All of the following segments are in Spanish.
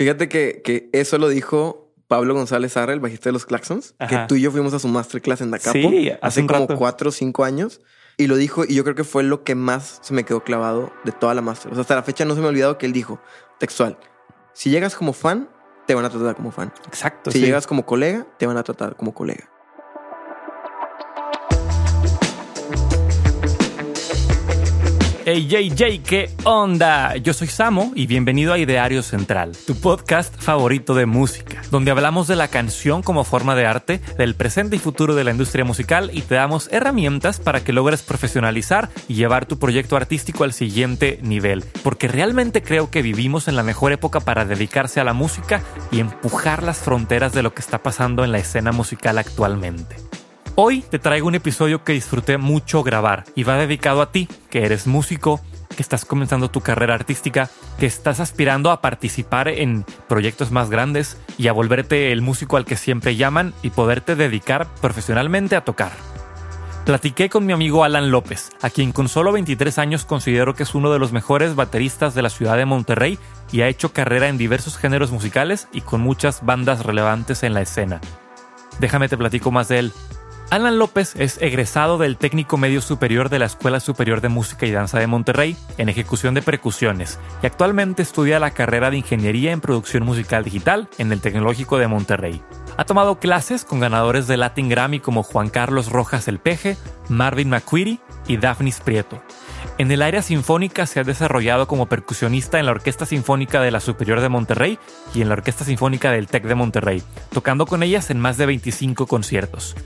Fíjate que, que eso lo dijo Pablo González Arra, el bajista de los Claxons, que tú y yo fuimos a su masterclass en Dacapo Sí, hace hace como rato. cuatro o cinco años. Y lo dijo, y yo creo que fue lo que más se me quedó clavado de toda la master. O sea, hasta la fecha no se me ha olvidado que él dijo, textual, si llegas como fan, te van a tratar como fan. Exacto. Si sí. llegas como colega, te van a tratar como colega. Hey, JJ, ¿qué onda? Yo soy Samo y bienvenido a Ideario Central, tu podcast favorito de música, donde hablamos de la canción como forma de arte, del presente y futuro de la industria musical y te damos herramientas para que logres profesionalizar y llevar tu proyecto artístico al siguiente nivel, porque realmente creo que vivimos en la mejor época para dedicarse a la música y empujar las fronteras de lo que está pasando en la escena musical actualmente. Hoy te traigo un episodio que disfruté mucho grabar y va dedicado a ti, que eres músico, que estás comenzando tu carrera artística, que estás aspirando a participar en proyectos más grandes y a volverte el músico al que siempre llaman y poderte dedicar profesionalmente a tocar. Platiqué con mi amigo Alan López, a quien con solo 23 años considero que es uno de los mejores bateristas de la ciudad de Monterrey y ha hecho carrera en diversos géneros musicales y con muchas bandas relevantes en la escena. Déjame te platico más de él. Alan López es egresado del técnico medio superior de la Escuela Superior de Música y Danza de Monterrey en ejecución de percusiones y actualmente estudia la carrera de Ingeniería en Producción Musical Digital en el Tecnológico de Monterrey. Ha tomado clases con ganadores de Latin Grammy como Juan Carlos Rojas El Peje, Marvin McQuarrie y Daphnis Prieto. En el área sinfónica se ha desarrollado como percusionista en la Orquesta Sinfónica de la Superior de Monterrey y en la Orquesta Sinfónica del TEC de Monterrey, tocando con ellas en más de 25 conciertos.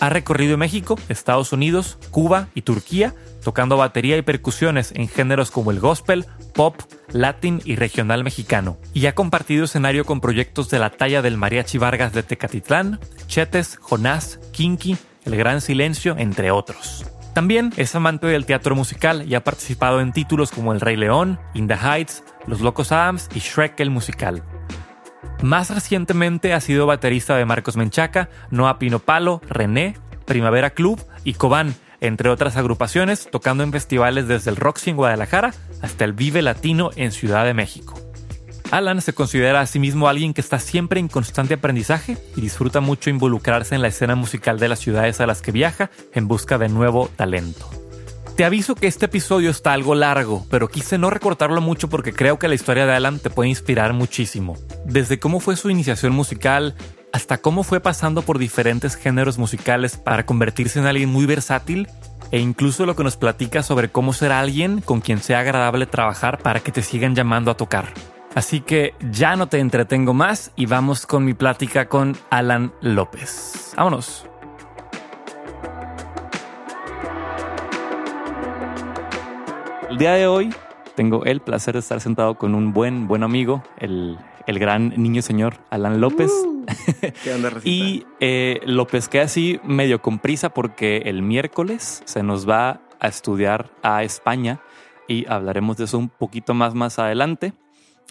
Ha recorrido México, Estados Unidos, Cuba y Turquía, tocando batería y percusiones en géneros como el gospel, pop, latin y regional mexicano. Y ha compartido escenario con proyectos de la talla del Mariachi Vargas de Tecatitlán, Chetes, Jonás, Kinky, El Gran Silencio, entre otros. También es amante del teatro musical y ha participado en títulos como El Rey León, In the Heights, Los Locos Adams y Shrek el Musical. Más recientemente ha sido baterista de Marcos Menchaca, Noa Pino Palo, René, Primavera Club y Cobán, entre otras agrupaciones, tocando en festivales desde el Roxy en Guadalajara hasta el Vive Latino en Ciudad de México. Alan se considera a sí mismo alguien que está siempre en constante aprendizaje y disfruta mucho involucrarse en la escena musical de las ciudades a las que viaja en busca de nuevo talento. Te aviso que este episodio está algo largo, pero quise no recortarlo mucho porque creo que la historia de Alan te puede inspirar muchísimo. Desde cómo fue su iniciación musical, hasta cómo fue pasando por diferentes géneros musicales para convertirse en alguien muy versátil, e incluso lo que nos platica sobre cómo ser alguien con quien sea agradable trabajar para que te sigan llamando a tocar. Así que ya no te entretengo más y vamos con mi plática con Alan López. Vámonos. El día de hoy tengo el placer de estar sentado con un buen, buen amigo, el, el gran niño señor Alan López. ¿Qué onda, y eh, lo pesqué así medio con prisa porque el miércoles se nos va a estudiar a España y hablaremos de eso un poquito más más adelante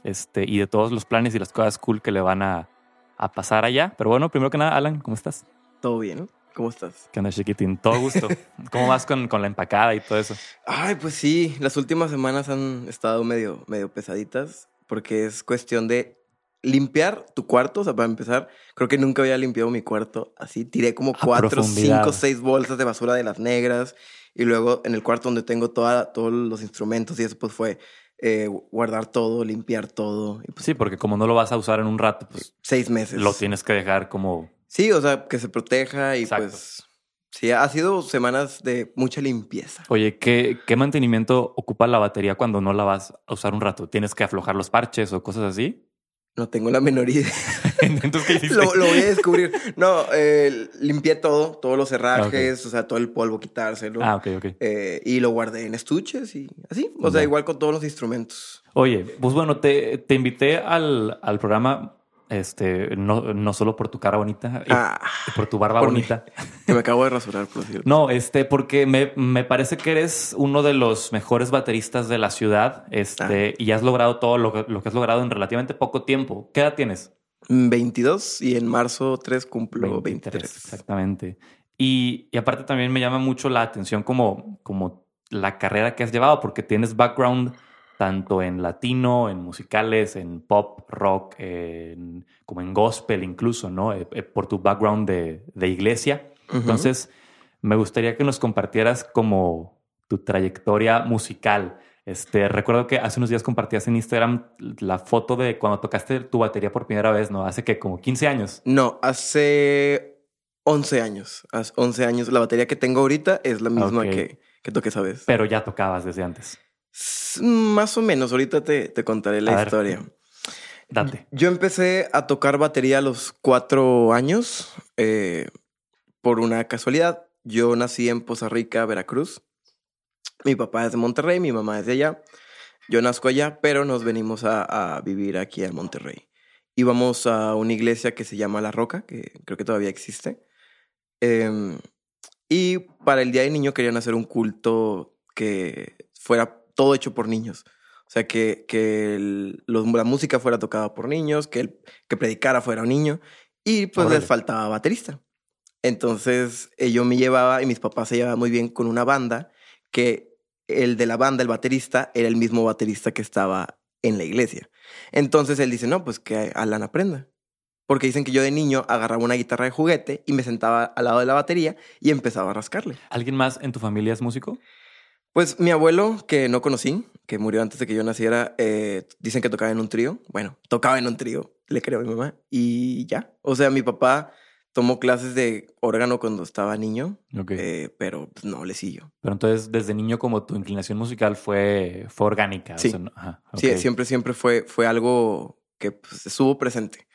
este, y de todos los planes y las cosas cool que le van a, a pasar allá. Pero bueno, primero que nada, Alan, ¿cómo estás? ¿Todo bien? ¿Cómo estás? ¿Qué onda, chiquitín? Todo gusto. ¿Cómo vas con, con la empacada y todo eso? Ay, pues sí, las últimas semanas han estado medio, medio pesaditas porque es cuestión de limpiar tu cuarto. O sea, para empezar, creo que nunca había limpiado mi cuarto así. Tiré como A cuatro, cinco, seis bolsas de basura de las negras. Y luego en el cuarto donde tengo toda, todos los instrumentos y eso, pues fue eh, guardar todo, limpiar todo. Y pues Sí, porque como no lo vas a usar en un rato, pues seis meses. lo tienes que dejar como... Sí, o sea, que se proteja y Exacto. pues... Sí, ha sido semanas de mucha limpieza. Oye, ¿qué, ¿qué mantenimiento ocupa la batería cuando no la vas a usar un rato? ¿Tienes que aflojar los parches o cosas así? No tengo la menor idea. Entonces, ¿qué lo, lo voy a descubrir. No, eh, limpié todo, todos los herrajes, o sea, todo el polvo, quitárselo. Ah, ok, ok. Eh, y lo guardé en estuches y así. O sea, Ya. igual con todos los instrumentos. Oye, pues bueno, te, te invité al, al programa, este, no, no solo por tu cara bonita, Ah, por tu barba por mí. bonita. que me acabo de rasurar, por cierto. No, este, porque me, me parece que eres uno de los mejores bateristas de la ciudad, este, y has logrado todo lo, que- lo que has logrado en relativamente poco tiempo. ¿Qué edad tienes? 22 y en marzo 3 cumplo 23, 23. Exactamente. Y, y aparte también me llama mucho la atención como, como la carrera que has llevado, porque tienes background tanto en latino, en musicales, en pop, rock, como en gospel incluso, ¿no? Eh, eh, por tu background de, iglesia. Entonces, me gustaría que nos compartieras como tu trayectoria musical. Este, recuerdo que hace unos días compartías en Instagram la foto de cuando tocaste tu batería por primera vez, ¿no? Hace que como 15 años. No, hace 11 años. Hace 11 años. La batería que tengo ahorita es la misma que, que toqué esa vez. Pero ya tocabas desde antes. Más o menos. Ahorita te, te contaré la historia. date. Yo empecé a tocar batería a los cuatro años eh, por una casualidad. Yo nací en Poza Rica, Veracruz. Mi papá es de Monterrey, mi mamá es de allá. Yo nazco allá, pero nos venimos a, vivir aquí a Monterrey. Íbamos a una iglesia que se llama La Roca, que creo que todavía existe. Em, y para el Día del Niño querían hacer un culto que fuera todo hecho por niños. O sea, que, que la música fuera tocada por niños, que el que predicara fuera un niño. Y pues les faltaba baterista. Entonces eh, yo me llevaba y mis papás se llevaban muy bien con una banda que el de la banda, el baterista, era el mismo baterista que estaba en la iglesia. Entonces él dice, no, pues que Alan aprenda. Porque dicen que yo de niño agarraba una guitarra de juguete y me sentaba al lado de la batería y empezaba a rascarle. ¿Alguien más en tu familia es músico? Pues mi abuelo, que no conocí, que murió antes de que yo naciera, eh, dicen que tocaba en un trío. Bueno, tocaba en un trío, le creo a mi mamá. Y ya. O sea, mi papá tomó clases de órgano cuando estaba niño, eh, pero pues, no le siguió. Pero entonces, desde niño, como tu inclinación musical fue, fue orgánica. Sí, sí siempre, siempre fue, fue algo que pues, estuvo presente.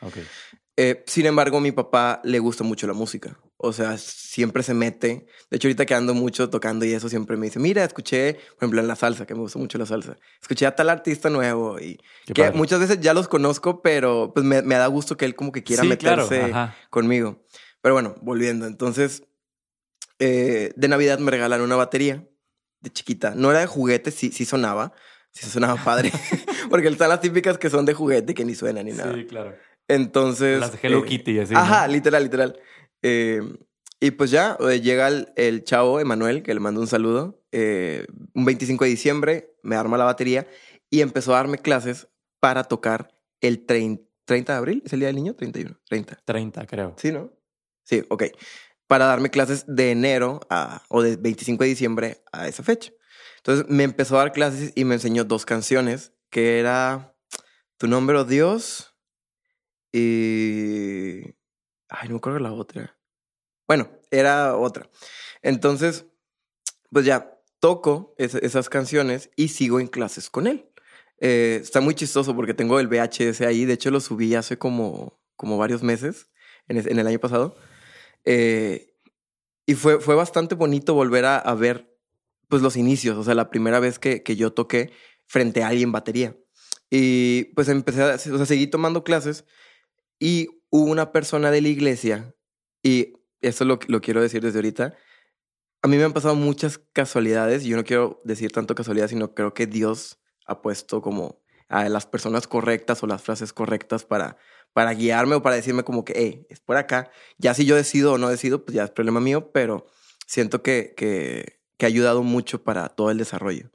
Eh, sin embargo, mi papá le gusta mucho la música. O sea, siempre se mete. De hecho, ahorita que ando mucho tocando y eso, siempre me dice, mira, escuché, por ejemplo, en la salsa, que me gusta mucho la salsa. Escuché a tal artista nuevo y que muchas veces ya los conozco, pero pues me, da gusto que él como que quiera meterse conmigo. Pero bueno, volviendo. Entonces, eh, de Navidad me regalaron una batería de chiquita. No era de juguete, sí, sí sonaba. Sí sonaba padre. Porque están las típicas que son de juguete que ni suenan ni nada. Sí, claro. Entonces. Las de Hello eh, Kitty, así. Ajá, literal, literal. Eh, y pues ya llega el, chavo Emanuel, que le mando un saludo. un 25 de diciembre me arma la batería y empezó a darme clases para tocar el 30, 30 de abril. ¿Es el día del niño? 31. 30. 30, creo. Sí, ¿no? Sí, ok. Para darme clases de enero a, o de 25 de diciembre a esa fecha. Entonces me empezó a dar clases y me enseñó dos canciones, que era Tu nombre, oh Dios, y... Ay, no me acuerdo la otra. Bueno, era otra. Entonces, pues ya, toco esas canciones y sigo en clases con él. Eh, está muy chistoso porque tengo el VHS ahí. De hecho, lo subí hace como, como varios meses, en, en el año pasado. Eh, y fue, fue bastante bonito volver a, ver pues los inicios, o sea, la primera vez que, que yo toqué frente a alguien batería. Y pues empecé a, o sea, seguí tomando clases y hubo una persona de la iglesia, y eso lo, lo quiero decir desde ahorita, a mí me han pasado muchas casualidades, y yo no quiero decir tanto casualidad, sino creo que Dios ha puesto como a las personas correctas o las frases correctas para, para guiarme o para decirme como que, hey, es por acá. Ya si yo decido o no decido, pues ya es problema mío, pero siento que, que, que ha ayudado mucho para todo el desarrollo.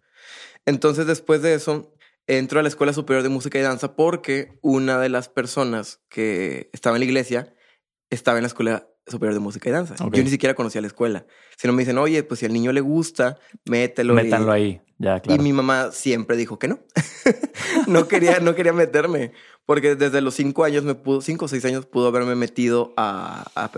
Entonces, después de eso, entro a la Escuela Superior de Música y Danza porque una de las personas que estaba en la iglesia estaba en la Escuela Superior de Música y Danza. Yo ni siquiera conocía la escuela. Si no me dicen, oye, pues si al niño le gusta, mételo. Métanlo ahí, ya, claro. Y mi mamá siempre dijo que no. no, quería, no quería meterme. Porque desde los cinco años me pudo, cinco o seis años pudo haberme metido a. a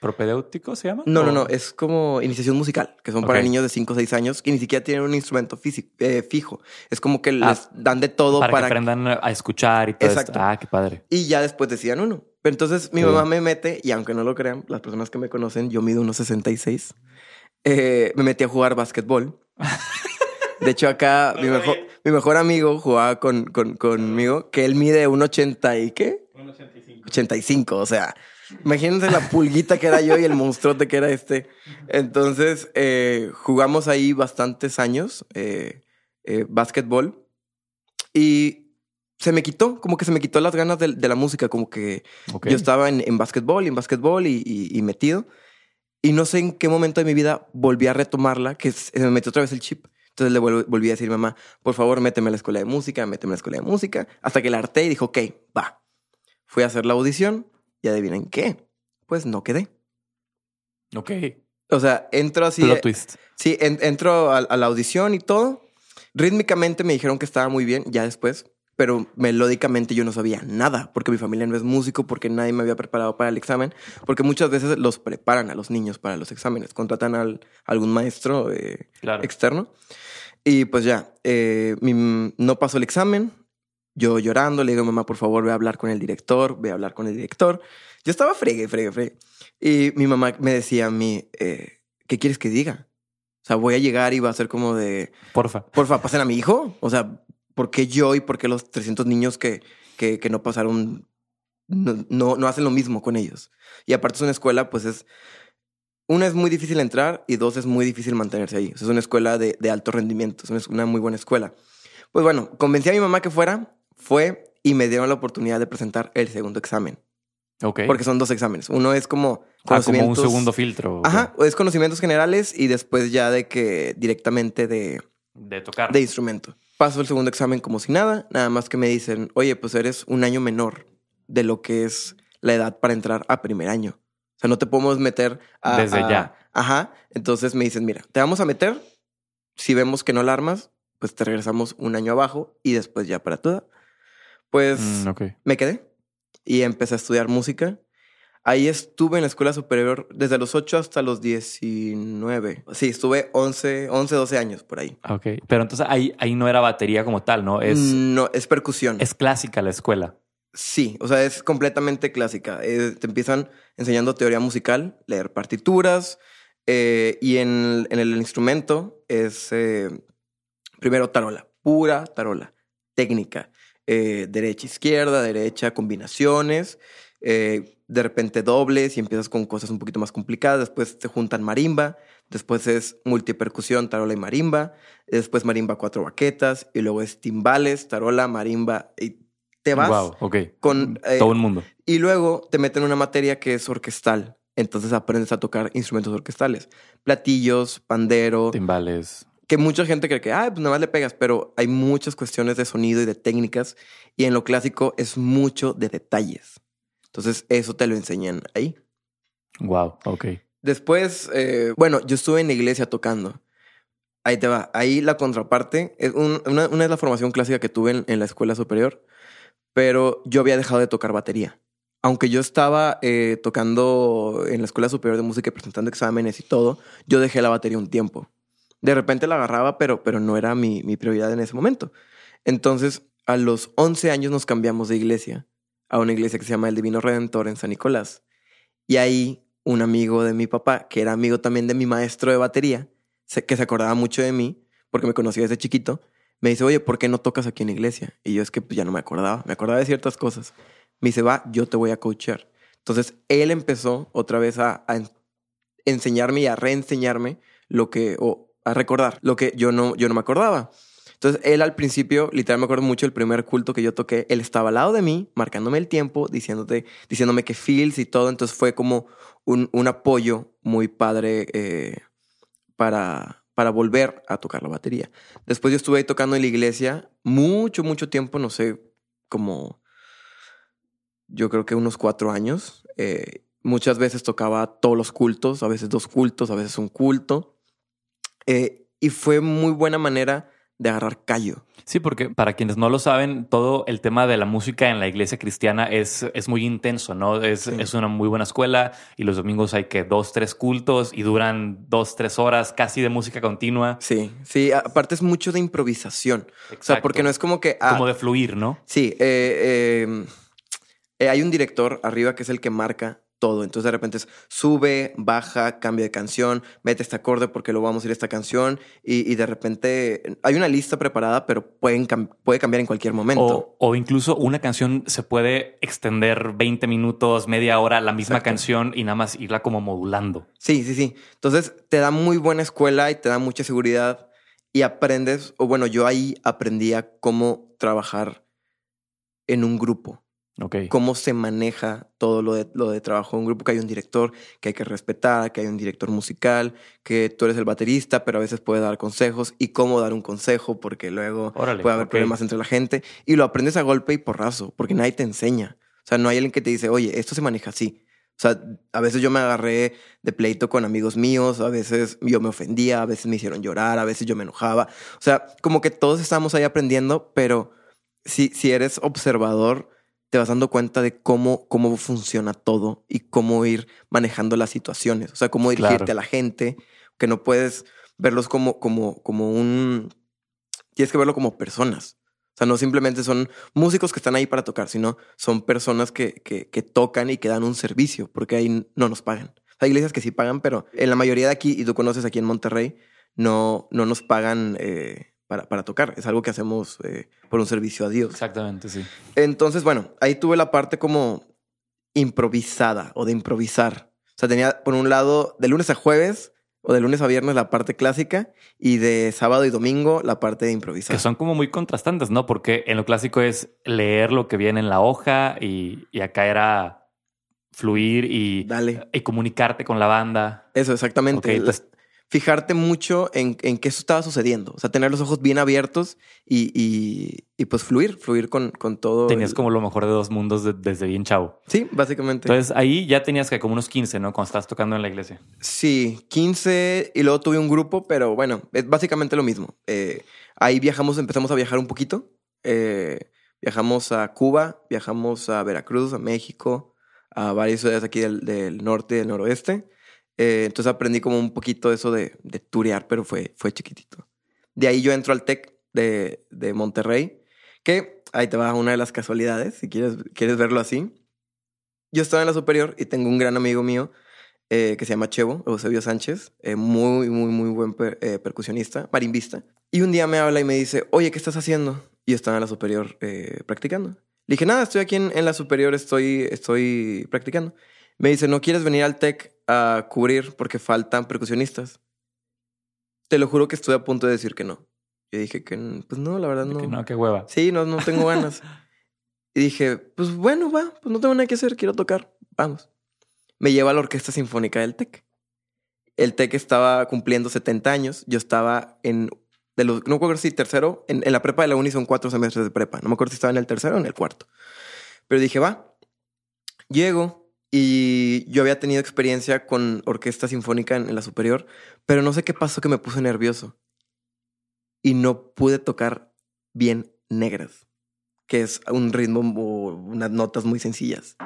¿Propedéutico se llama? No, no, no. Es como iniciación musical, que son para niños de 5 o 6 años que ni siquiera tienen un instrumento físico, eh, fijo. Es como que les ah, dan de todo para, para que aprendan a escuchar y todo Exacto. Ah, qué padre. Y ya después decían uno. Pero entonces mi mamá me mete, y aunque no lo crean, las personas que me conocen, yo mido unos 66. Eh, me metí a jugar básquetbol. De hecho, acá mi mejor, mi mejor amigo jugaba con, con, conmigo, que él mide un 80 y qué? Un 85. 85, o sea, imagínense la pulguita que era yo y el monstruote que era este. Entonces, eh, jugamos ahí bastantes años, eh, eh, básquetbol, y se me quitó, como que se me quitó las ganas de, la música, como que yo estaba en, en básquetbol y en básquetbol y, y, metido. Y no sé en qué momento de mi vida volví a retomarla, que se me metió otra vez el chip. Entonces le vol- volví a decir, mamá, por favor, méteme a la escuela de música, méteme a la escuela de música, hasta que la harté y dijo, ok, va. Fui a hacer la audición y adivinen qué, pues no quedé. Ok. O sea, entro así. Plot twist. Sí, en- entro a, a la audición y todo. Rítmicamente me dijeron que estaba muy bien, ya después, pero melódicamente yo no sabía nada, porque mi familia no es músico, porque nadie me había preparado para el examen, porque muchas veces los preparan a los niños para los exámenes, contratan al, a algún maestro eh, Claro. externo. Y pues ya, eh, mi- no pasó el examen. Yo llorando, le digo, mamá, por favor, ve a hablar con el director, ve a hablar con el director. Yo estaba fregue, fregue, fregue. Y mi mamá me decía a mí, eh, ¿qué quieres que diga? O sea, voy a llegar y va a ser como de, Porfa. porfa, pasen a mi hijo. O sea, ¿por qué yo y por qué los 300 niños que, que, que no pasaron no, no, no hacen lo mismo con ellos? Y aparte es una escuela, pues es... Una es muy difícil entrar y dos es muy difícil mantenerse ahí. O sea, es una escuela de, de alto rendimiento, es una, una muy buena escuela. Pues bueno, convencí a mi mamá que fuera, fue y me dieron la oportunidad de presentar el segundo examen. Ok. Porque son dos exámenes. Uno es como Ah, como un segundo filtro. Ajá, es conocimientos generales y después ya de que directamente de, De tocar. de instrumento. Paso el segundo examen como si nada, nada más que me dicen, oye, pues eres un año menor de lo que es la edad para entrar a primer año. O sea, no te podemos meter a... Desde a- ya. Ajá. Entonces me dicen, mira, te vamos a meter. Si vemos que no la armas, pues te regresamos un año abajo y después ya para toda. Pues Mm, ok. me quedé y empecé a estudiar música. Ahí estuve en la escuela superior desde los 8 hasta los 19. Sí, estuve 11, 11 12 años por ahí. Ok. Pero entonces ahí, ahí no era batería como tal, ¿no? Es, No, es percusión. es clásica la escuela. Sí, o sea, es completamente clásica. Eh, te empiezan enseñando teoría musical, leer partituras eh, y en, en el instrumento es eh, primero tarola, pura tarola, técnica, eh, derecha, izquierda, derecha, combinaciones, eh, de repente dobles y empiezas con cosas un poquito más complicadas, después te juntan marimba, después es multipercusión, tarola y marimba, después marimba cuatro baquetas y luego es timbales, tarola, marimba y te vas Wow, ok. con, eh, Todo el mundo. y luego te meten una materia que es orquestal. Entonces aprendes a tocar instrumentos orquestales. Platillos, pandero. Timbales. Que mucha gente cree que, ah, pues nada más le pegas, pero hay muchas cuestiones de sonido y de técnicas. Y en lo clásico es mucho de detalles. Entonces eso te lo enseñan ahí. Wow, ok. Después, eh, bueno, yo estuve en la iglesia tocando. Ahí te va. Ahí la contraparte. Es un- una, una es la formación clásica que tuve en, en la escuela superior, pero yo había dejado de tocar batería. Aunque yo estaba eh, tocando en la escuela superior de música y presentando exámenes y todo, yo dejé la batería un tiempo. De repente la agarraba, pero, pero no era mi, mi prioridad en ese momento. Entonces, a los 11 años nos cambiamos de iglesia a una iglesia que se llama El Divino Redentor en San Nicolás. Y ahí un amigo de mi papá, que era amigo también de mi maestro de batería, que se acordaba mucho de mí, porque me conocía desde chiquito, me dice, oye, ¿por qué no tocas aquí en iglesia? Y yo es que pues, ya no me acordaba, me acordaba de ciertas cosas. Me dice, va, yo te voy a coachear. Entonces, él empezó otra vez a, a en- enseñarme y a reenseñarme lo que, a recordar lo que yo no, yo no me acordaba. Entonces, él al principio, literal, me acuerdo mucho el primer culto que yo toqué. Él estaba al lado de mí, marcándome el tiempo, diciéndote, diciéndome que feels y todo. Entonces, fue como un, un apoyo muy padre eh, para, para volver a tocar la batería. Después, yo estuve ahí tocando en la iglesia mucho, mucho tiempo, no sé, como yo creo que unos cuatro años. Eh, muchas veces tocaba todos los cultos, a veces dos cultos, a veces un culto. Eh, y fue muy buena manera de agarrar callo. Sí, porque para quienes no lo saben, todo el tema de la música en la iglesia cristiana es, es muy intenso, ¿no? Es, Sí. es una muy buena escuela y los domingos hay que dos, tres cultos y duran dos, tres horas casi de música continua. Sí, sí, aparte es mucho de improvisación. O sea, Exacto. porque no es como que... ah, Como de fluir, ¿no? Sí, eh, eh, eh, hay un director arriba que es el que marca todo. Entonces de repente es sube, baja, cambia de canción, mete este acorde porque lo vamos a ir a esta canción. Y, y de repente hay una lista preparada, pero pueden puede cambiar en cualquier momento. O, o incluso una canción se puede extender 20 minutos, media hora, la misma Exacto. canción y nada más irla como modulando. Sí, sí, sí. Entonces te da muy buena escuela y te da mucha seguridad y aprendes, o bueno, yo ahí aprendí a cómo trabajar en un grupo. Ok. cómo se maneja todo lo de, lo de trabajo en grupo, que hay un director que hay que respetar, que hay un director musical, que tú eres el baterista, pero a veces puedes dar consejos y cómo dar un consejo, porque luego Órale, puede haber ok. problemas entre la gente y lo aprendes a golpe y porrazo, porque nadie te enseña. O sea, no hay alguien que te dice, oye, esto se maneja así. O sea, a veces yo me agarré de pleito con amigos míos, a veces yo me ofendía, a veces me hicieron llorar, a veces yo me enojaba. O sea, como que todos estamos ahí aprendiendo, pero si, si eres observador, te vas dando cuenta de cómo, cómo funciona todo y cómo ir manejando las situaciones. O sea, cómo dirigirte Claro. a la gente, que no puedes verlos como, como, como un... Tienes que verlo como personas. O sea, no simplemente son músicos que están ahí para tocar, sino son personas que, que, que tocan y que dan un servicio, porque ahí no nos pagan. Hay iglesias que sí pagan, pero en la mayoría de aquí, y tú conoces aquí en Monterrey, no, no nos pagan eh, para, para tocar. Es algo que hacemos eh, por un servicio a Dios. Exactamente, sí. Entonces, bueno, ahí tuve la parte como improvisada o de improvisar. O sea, tenía por un lado de lunes a jueves o de lunes a viernes la parte clásica y de sábado y domingo la parte de improvisar. Que son como muy contrastantes, ¿no? Porque en lo clásico es leer lo que viene en la hoja y, y acá era fluir y, Dale. y comunicarte con la banda. Eso, exactamente. Entonces- Fijarte mucho en, en eso estaba sucediendo. O sea, tener los ojos bien abiertos y, y, y, pues fluir, fluir con, con todo. Tenías el- como lo mejor de dos mundos de- desde bien chavo. Sí, básicamente. Entonces ahí ya tenías que como unos 15, ¿no? Cuando estabas tocando en la iglesia. Sí, 15 y luego tuve un grupo, pero bueno, es básicamente lo mismo. Eh, ahí viajamos, empezamos a viajar un poquito. Eh, viajamos a Cuba, viajamos a Veracruz, a México, a varias ciudades aquí del, del norte y del noroeste. Eh, entonces aprendí como un poquito eso de, de turear, pero fue, fue chiquitito. De ahí yo entro al TEC de, de Monterrey, que ahí te va una de las casualidades, si quieres, quieres verlo así. Yo estaba en la superior y tengo un gran amigo mío eh, que se llama Chevo, Eusebio Sánchez, eh, muy, muy, muy buen per- eh, percusionista, marimbista. Y un día me habla y me dice, oye, ¿qué estás haciendo? Y yo estaba en la superior eh, practicando. Le dije, nada, estoy aquí en, en la superior, estoy, estoy practicando. Me dice, ¿no quieres venir al TEC a cubrir porque faltan percusionistas? Te lo juro que estoy a punto de decir que no. Yo dije que, pues no, la verdad no. que no, qué hueva. Sí, no, no tengo ganas. y dije, pues bueno, va, pues no tengo nada que hacer, quiero tocar, vamos. Me lleva a la Orquesta Sinfónica del TEC. El TEC estaba cumpliendo 70 años, yo estaba en, de los, no me acuerdo si tercero, en, en la prepa de la uni son cuatro semestres de prepa, no me acuerdo si estaba en el tercero o en el cuarto. Pero dije, va, llego y yo había tenido experiencia con orquesta sinfónica en, en la superior, pero no sé qué pasó que me puse nervioso y no pude tocar bien negras, que es un ritmo o unas notas muy sencillas.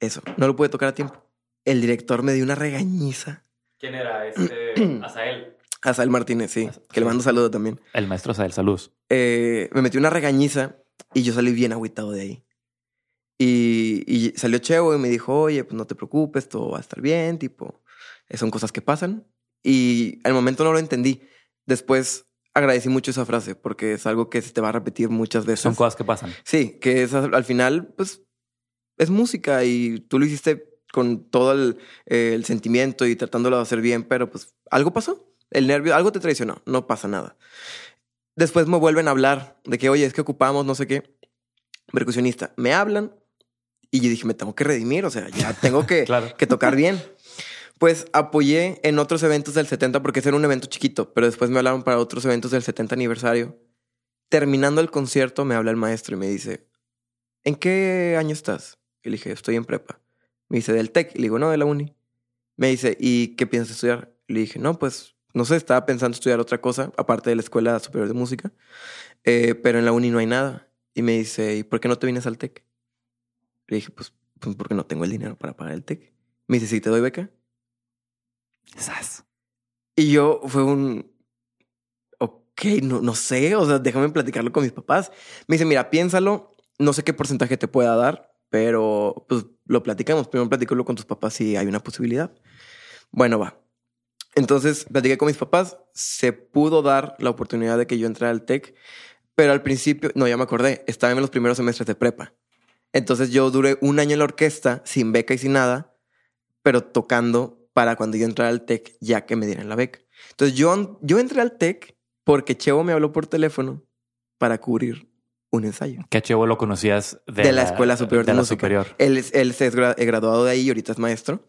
Eso, no lo pude tocar a tiempo. El director me dio una regañiza. ¿Quién era este? Azael. Asael Martínez, sí, que le mando saludo también. El maestro Azael, saludos. Eh, me metió una regañiza y yo salí bien agüitado de ahí. Y, y salió Chevo y me dijo, oye, pues no te preocupes, todo va a estar bien, tipo, eh, son cosas que pasan. Y al momento no lo entendí. Después agradecí mucho esa frase porque es algo que se te va a repetir muchas veces. Son cosas que pasan. Sí, que es al al final, pues, es música y tú lo hiciste con todo el, eh, el sentimiento y tratándolo de hacer bien, pero pues algo pasó. El nervio, algo te traicionó, no pasa nada. Después me vuelven a hablar de que, oye, es que ocupamos no sé qué. Percusionista, me hablan y yo dije, me tengo que redimir, o sea, ya tengo que, Claro. que tocar bien. Pues apoyé en otros eventos del 70 porque ese era un evento chiquito, pero después me hablaron para otros eventos del 70 aniversario. Terminando el concierto me habla el maestro y me dice, ¿en qué año estás? Y le dije, estoy en prepa. Me dice, ¿del TEC? Y le digo, no, de la uni. Me dice, ¿y qué piensas estudiar? Y le dije, no, pues, no sé, estaba pensando estudiar otra cosa, aparte de la Escuela Superior de Música, eh, pero en la uni no hay nada. Y me dice, ¿y por qué no te vienes al TEC? Le dije, pues, pues porque no tengo el dinero para pagar el TEC. Me dice, ¿sí te doy beca? Sas. Y yo fue un, ok, no, no sé, o sea, déjame platicarlo con mis papás. Me dice, mira, piénsalo, no sé qué porcentaje te pueda dar, pero pues lo platicamos. Primero platícalo con tus papás si hay una posibilidad. Bueno, va. Entonces platiqué con mis papás, se pudo dar la oportunidad de que yo entrara al TEC, pero al principio, no, ya me acordé, estaba en los primeros semestres de prepa. Entonces yo duré un año en la orquesta, sin beca y sin nada, pero tocando para cuando yo entrara al TEC, ya que me dieran la beca. Entonces yo, yo entré al TEC porque Chevo me habló por teléfono para cubrir un ensayo. Que Chevo lo conocías de, De la Escuela Superior de la Música. superior. Él, es- él se es eh, graduado de ahí y ahorita es maestro.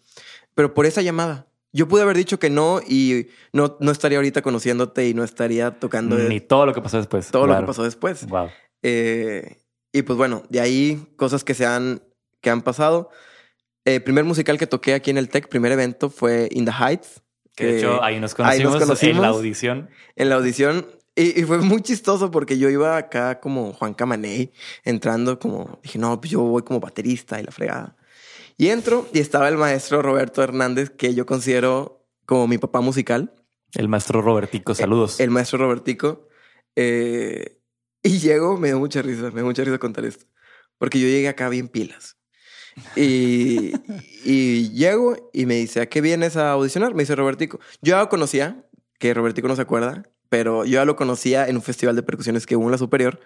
Pero por esa llamada. Yo pude haber dicho que no y no, no estaría ahorita conociéndote y no estaría tocando Ni todo lo que pasó después. todo lo que pasó después. Wow. Eh, y pues bueno, de ahí cosas que se han, que han pasado. El primer musical que toqué aquí en el TEC, primer evento, fue In the Heights. Que de hecho ahí nos ahí conocimos, nos en la audición. en la audición. Y, y fue muy chistoso porque yo iba acá como Juan Camaney, entrando como, dije, no, pues yo voy como baterista y la fregada. Y entro y estaba el maestro Roberto Hernández, que yo considero como mi papá musical, El maestro Robertico, saludos. el maestro Robertico. Eh, y llego, me dio mucha risa, me dio mucha risa contar esto, porque yo llegué acá bien pilas. Y, y llego y me dice, ¿a qué vienes a audicionar? Me dice Robertico. Yo ya lo conocía, que Robertico no se acuerda, pero yo ya lo conocía en un festival de percusiones que hubo en la superior,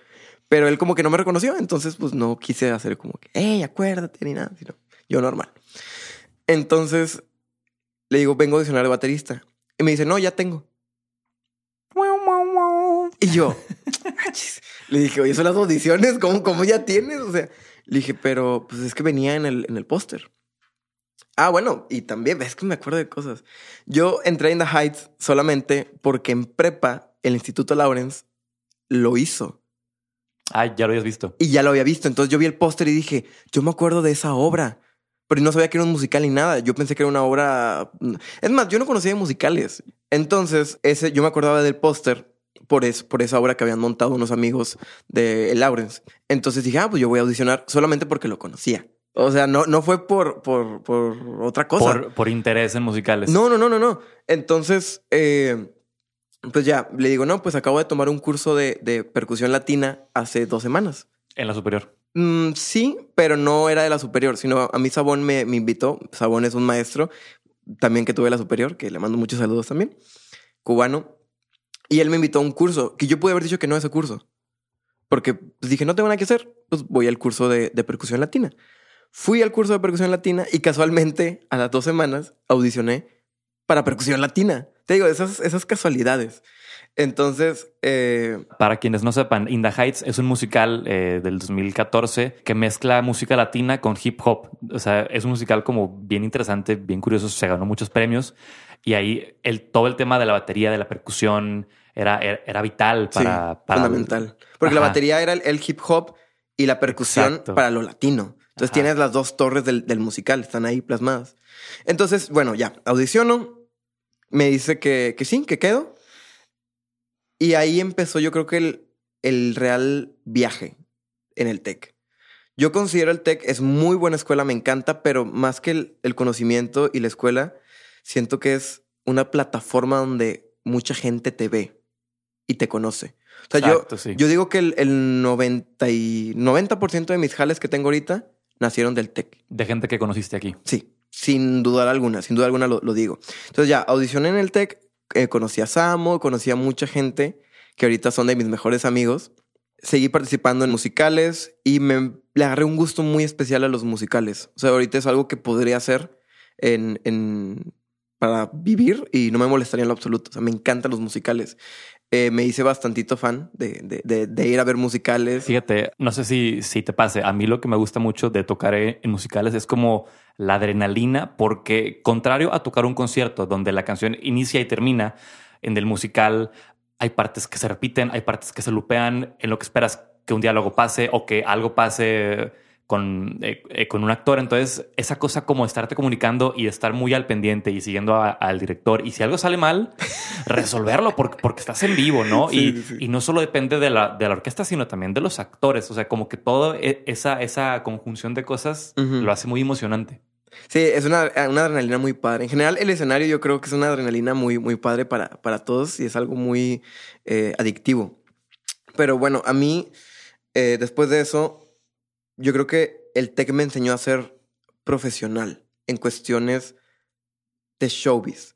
pero él como que no me reconoció, entonces pues no quise hacer como que, hey, acuérdate ni nada, sino yo normal. Entonces le digo, vengo a audicionar de baterista. Y me dice, no, ya tengo. Y yo, "Achis". le dije, oye, son las audiciones, ¿cómo, cómo ya tienes? O sea, le dije, pero pues es que venía en el, en el póster. Ah, bueno, y también, es que me acuerdo de cosas. Yo entré en The Heights solamente porque en prepa el Instituto Lawrence lo hizo Ah, ya lo habías visto. y ya lo había visto. Entonces yo vi el póster y dije, yo me acuerdo de esa obra, pero no sabía que era un musical ni nada. Yo pensé que era una obra. Es más, yo no conocía de musicales. Entonces, ese, yo me acordaba del póster por, es, por esa obra que habían montado unos amigos de Lawrence. Entonces dije, ah, pues yo voy a audicionar solamente porque lo conocía. O sea, no, no fue por, por, por otra cosa. Por, por interés en musicales. No, no, no, no, no. Entonces, eh, pues ya, le digo, no, pues acabo de tomar un curso de, de percusión latina hace dos semanas. En la superior. Mm, sí, pero no era de la superior, sino a mí Sabón me, me invitó. Sabón es un maestro también que tuve la superior, que le mando muchos saludos también, cubano. Y él me invitó a un curso que yo pude haber dicho que no a ese curso. Porque pues, dije, no tengo nada que hacer, pues voy al curso de, de percusión latina. Fui al curso de percusión latina y casualmente a las dos semanas audicioné para percusión latina. Te digo, esas, esas casualidades. Entonces, eh, Para quienes no sepan, In the Heights es un musical eh, del 2014 que mezcla música latina con hip hop. O sea, es un musical como bien interesante, bien curioso, se ganó muchos premios y ahí el, todo el tema de la batería, de la percusión, era, era, era vital para... sí, para fundamental. Porque la Ajá. batería era el, el hip hop y la percusión Exacto. para lo latino. Entonces Ajá. tienes las dos torres del, del musical, están ahí plasmadas. Entonces, bueno, ya, audiciono, me dice que, que sí, que quedo. Y ahí empezó yo creo que el, el real viaje en el TEC. Yo considero el TEC es muy buena escuela, me encanta, pero más que el, el conocimiento y la escuela, siento que es una plataforma donde mucha gente te ve y te conoce. O sea, Exacto, yo, sí. yo digo que el, el 90, y 90% de mis jales que tengo ahorita nacieron del TEC. De gente que conociste aquí. Sí, sin dudar alguna, sin duda alguna lo, lo digo. Entonces ya, audicioné en el TEC, eh, conocí a Samo, conocí a mucha gente que ahorita son de mis mejores amigos. Seguí participando en musicales y me le agarré un gusto muy especial a los musicales. O sea, ahorita es algo que podría hacer en, en- para vivir y no me molestaría en lo absoluto. O sea, me encantan los musicales. Eh, me hice bastantito fan de, de- de- de ir a ver musicales. Fíjate, no sé si, si te pase. A mí lo que me gusta mucho de tocar en musicales es como la adrenalina, porque contrario a tocar un concierto donde la canción inicia y termina, en el musical hay partes que se repiten, hay partes que se lupean, en lo que esperas que un diálogo pase o que algo pase con, eh, eh, con un actor. Entonces, esa cosa como estarte comunicando y estar muy al pendiente y siguiendo a- al director. Y si algo sale mal, resolverlo porque, porque estás en vivo, ¿no? Sí, y, sí, y no solo depende de la, de la orquesta, sino también de los actores. O sea, como que toda esa, esa conjunción de cosas lo hace muy emocionante. Sí, es una, una adrenalina muy padre. En general, el escenario yo creo que es una adrenalina muy, muy padre para, para todos y es algo muy eh, adictivo. Pero bueno, a mí, eh, después de eso, yo creo que el TEC me enseñó a ser profesional en cuestiones de showbiz.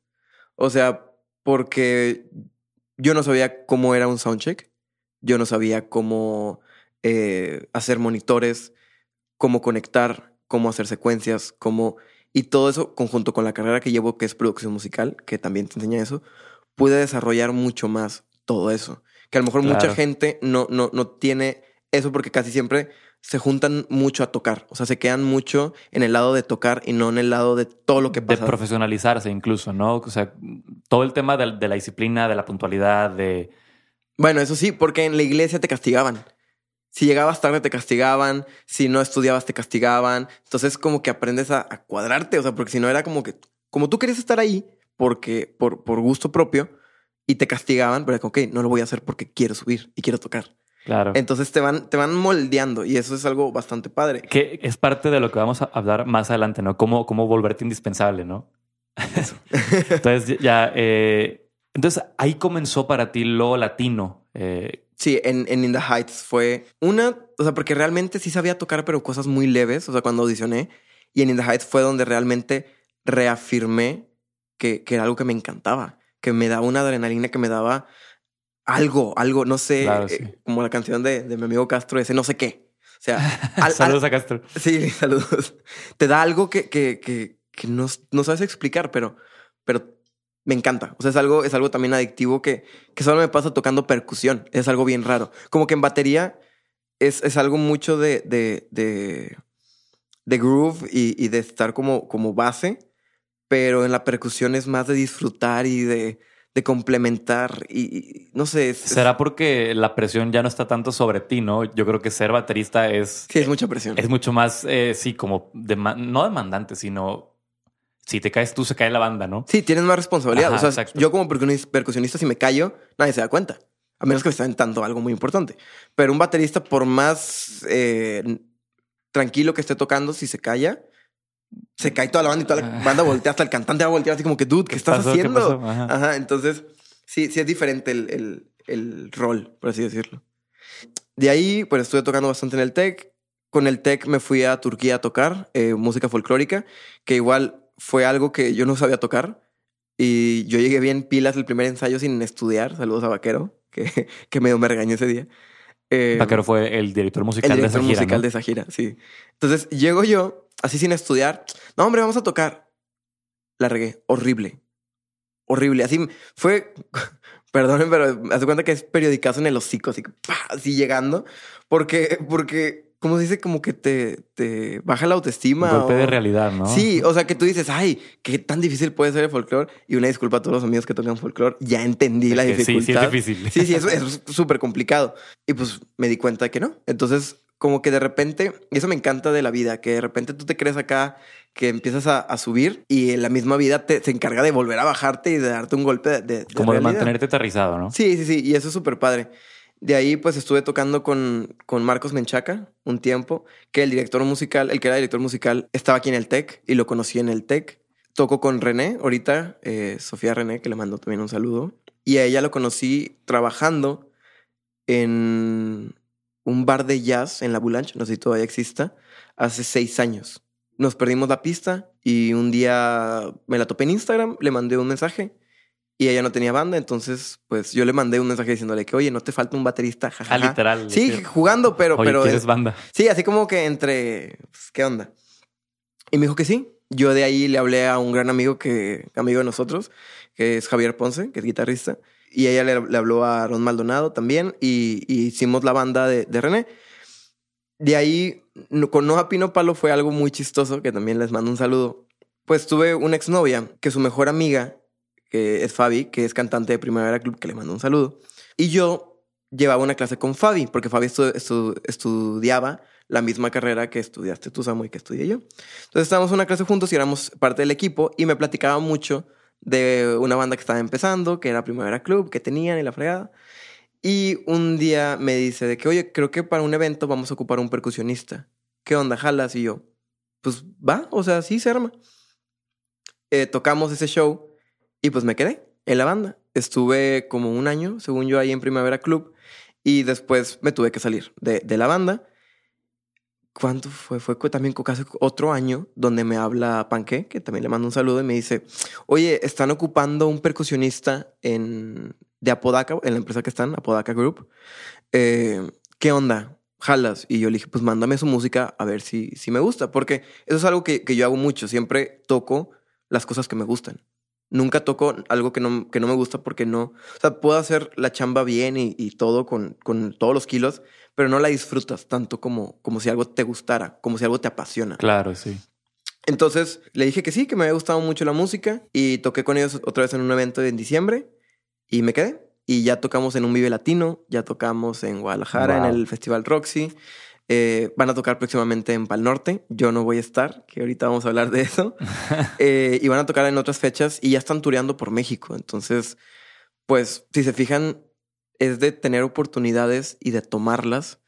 O sea, porque yo no sabía cómo era un soundcheck, yo no sabía cómo eh, hacer monitores, cómo conectar, cómo hacer secuencias, cómo... Y todo eso, conjunto con la carrera que llevo, que es producción musical, que también te enseña eso, pude desarrollar mucho más todo eso. Que a lo mejor mucha gente no, no, no tiene eso porque casi siempre se juntan mucho a tocar. O sea, se quedan mucho en el lado de tocar y no en el lado de todo lo que pasa. De profesionalizarse incluso, ¿no? O sea, todo el tema de, de la disciplina, de la puntualidad, de... Bueno, eso sí, porque en la iglesia te castigaban. Si llegabas tarde te castigaban, si no estudiabas te castigaban. Entonces como que aprendes a, cuadrarte, o sea, porque si no era como que, como tú querías estar ahí, porque por, por gusto propio, y te castigaban, pero como, ok, no lo voy a hacer porque quiero subir y quiero tocar. Claro. Entonces te van, te van moldeando y eso es algo bastante padre. Que es parte de lo que vamos a hablar más adelante, ¿no? Cómo, cómo volverte indispensable, ¿no? entonces ya, eh, entonces ahí comenzó para ti lo latino. Eh, Sí, en, en In the Heights fue una, o sea, porque realmente sí sabía tocar, pero cosas muy leves, o sea, cuando audicioné. Y en In the Heights fue donde realmente reafirmé que, que era algo que me encantaba, que me daba una adrenalina, que me daba algo, algo, no sé, eh, como la canción de, de, mi amigo Castro, ese no sé qué. O sea, saludos a Castro. Sí, saludos. Te da algo que, que, que, que no, no, sabes explicar, pero, pero me encanta. O sea, es algo, es algo también adictivo que, que solo me pasa tocando percusión. Es algo bien raro. Como que en batería es, es algo mucho de, de, de, de groove y, y, de estar como, como base, pero en la percusión es más de disfrutar y de, de complementar y, no sé. ¿Será porque la presión ya no está tanto sobre ti, no? Yo creo que ser baterista es... Sí, es mucha presión. Es mucho más, eh, sí, como no demandante, sino si te caes tú, se cae la banda, ¿no? Sí, tienes más responsabilidad. o sea, yo como percusionista, si me callo, nadie se da cuenta. A menos que me estén dando algo muy importante. Pero un baterista, por más eh, tranquilo que esté tocando, si se calla, se cae toda la banda y toda la banda voltea, hasta el cantante va a voltear así como que, dude, ¿qué, estás haciendo? Ajá. Entonces, sí, sí es diferente el, el, el, rol, por así decirlo. De ahí, pues estuve tocando bastante en el TEC. Con el TEC me fui a Turquía a tocar eh, música folclórica, que igual fue algo que yo no sabía tocar. Y yo llegué bien pilas el primer ensayo sin estudiar. Saludos a Vaquero, que, que medio me regañó ese día. Eh, Vaquero fue el director musical el director de esa gira. musical de esa gira, sí. Entonces llego yo, así sin estudiar. No, hombre, vamos a tocar. La regué. Horrible. Horrible. Así fue. Perdonen, pero hace cuenta que es periodicazo en el hocico, así, así llegando. Porque, porque ¿cómo se dice? Como que te, te baja la autoestima. Un golpe de realidad, ¿no? Sí, o sea, que tú dices, ay, qué tan difícil puede ser el folclore. Y una disculpa a todos los amigos que tocan folclore, ya entendí la dificultad. Sí, sí es difícil. Sí, sí, es súper complicado. Y pues me di cuenta que no. Entonces, como que de repente, y eso me encanta de la vida, que de repente tú te crees acá, que empiezas a, a subir y en la misma vida te, se encarga de volver a bajarte y de darte un golpe de... de como de, de mantenerte aterrizado, ¿no? Sí, sí, sí. Y eso es súper padre. De ahí pues estuve tocando con, con Marcos Menchaca un tiempo, que el director musical, el que era director musical, estaba aquí en el TEC y lo conocí en el TEC. Toco con René ahorita, eh, Sofía René, que le mando también un saludo. Y a ella lo conocí trabajando en un bar de jazz en La Boulange, no sé si todavía exista, hace seis años. Nos perdimos la pista y un día me la topé en Instagram, le mandé un mensaje y ella no tenía banda, entonces pues yo le mandé un mensaje diciéndole que, oye, no te falta un baterista, jajaja. Ah, literal. Sí, jugando, pero... Oye, pero ¿quieres banda? Sí, así como que entre, pues, ¿qué onda? Y me dijo que sí. Yo de ahí le hablé a un gran amigo que, amigo de nosotros, que es Javier Ponce, que es guitarrista. Y ella le, habló a Ron Maldonado también y, y hicimos la banda de, de, René. De ahí, con Noah Pino Palo fue algo muy chistoso, que también les mando un saludo. Pues tuve una exnovia que su mejor amiga que es Fabi, que es cantante de Primavera Club, que le mando un saludo. Y yo llevaba una clase con Fabi, porque Fabi estu estudiaba la misma carrera que estudiaste tú, Samu, y que estudié yo. Entonces estábamos en una clase juntos y éramos parte del equipo y me platicaba mucho de una banda que estaba empezando, que era Primavera Club, que tenían y la fregada. Y un día me dice de que, oye, creo que para un evento vamos a ocupar un percusionista. ¿Qué onda, jalas? Y yo, pues va, o sea, sí se arma. Eh, tocamos ese show y pues me quedé en la banda. Estuve como un año, según yo, ahí en Primavera Club. Y después me tuve que salir de, de la banda. ¿Cuánto fue? Fue también casi otro año donde me habla Panque, que también le mando un saludo y me dice, oye, están ocupando un percusionista en, de Apodaca, en la empresa que están, Apodaca Group. Eh, ¿Qué onda? ¿Jalas? Y yo le dije, pues mándame su música a ver si, si me gusta, porque eso es algo que, que yo hago mucho, siempre toco las cosas que me gustan. Nunca toco algo que no, que no me gusta porque no. O sea, puedo hacer la chamba bien y, y todo con, con todos los kilos, pero no la disfrutas tanto como, como si algo te gustara, como si algo te apasiona. Claro, sí. Entonces le dije que sí, que me había gustado mucho la música y toqué con ellos otra vez en un evento en diciembre y me quedé. Y ya tocamos en un Vive Latino, ya tocamos en Guadalajara, en el Festival Roxy. Eh, van a tocar próximamente en Pal Norte. Yo no voy a estar, que ahorita vamos a hablar de eso. Eh, y van a tocar en otras fechas y ya están tureando por México. Entonces, pues, si se fijan, es de tener oportunidades y de tomarlas.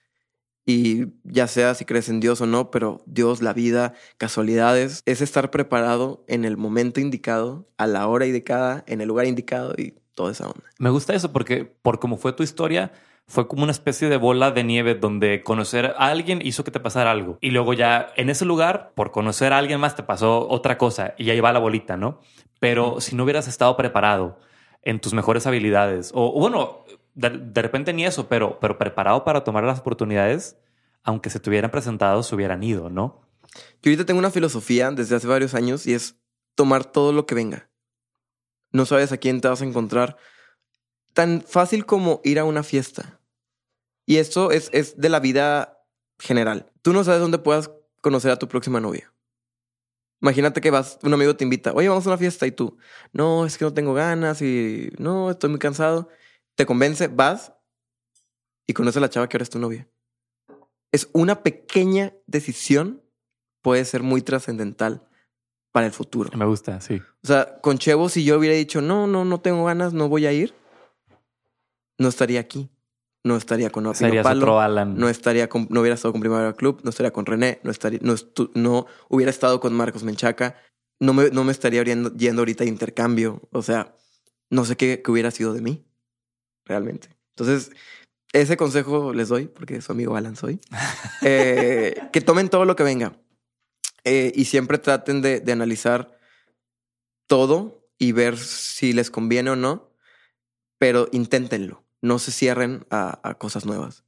Y ya sea si crees en Dios o no, pero Dios, la vida, casualidades, es estar preparado en el momento indicado, a la hora indicada, en el lugar indicado y toda esa onda. Me gusta eso porque por como fue tu historia, fue como una especie de bola de nieve donde conocer a alguien hizo que te pasara algo. Y luego ya en ese lugar, por conocer a alguien más, te pasó otra cosa y ahí va la bolita, ¿no? Pero si no hubieras estado preparado en tus mejores habilidades, o bueno, de, repente ni eso, pero, pero preparado para tomar las oportunidades, aunque se te hubieran presentado, se hubieran ido, ¿no? Yo ahorita tengo una filosofía desde hace varios años y es tomar todo lo que venga. No sabes a quién te vas a encontrar. Tan fácil como ir a una fiesta. Y esto es, es de la vida general. Tú no sabes dónde puedas conocer a tu próxima novia. Imagínate que vas, un amigo te invita, oye, vamos a una fiesta y tú, no, es que no tengo ganas y no, estoy muy cansado. Te convence, vas y conoces a la chava que ahora es tu novia. Es una pequeña decisión, puede ser muy trascendental para el futuro. Me gusta, sí. O sea, con Chevo, si yo hubiera dicho, no, no, no tengo ganas, no voy a ir, no estaría aquí. No estaría con Opino Palo, otro Alan. no estaría con- no hubiera estado con Primavera Club, no estaría con René, no estaría, no, estu- no hubiera estado con Marcos Menchaca, no me, no me estaría yendo, yendo ahorita de intercambio. O sea, no sé qué, qué hubiera sido de mí, realmente. Entonces, ese consejo les doy, porque su amigo Alan soy. Eh, que tomen todo lo que venga. Eh, y siempre traten de, de analizar todo y ver si les conviene o no, pero inténtenlo. No se cierren a, a cosas nuevas.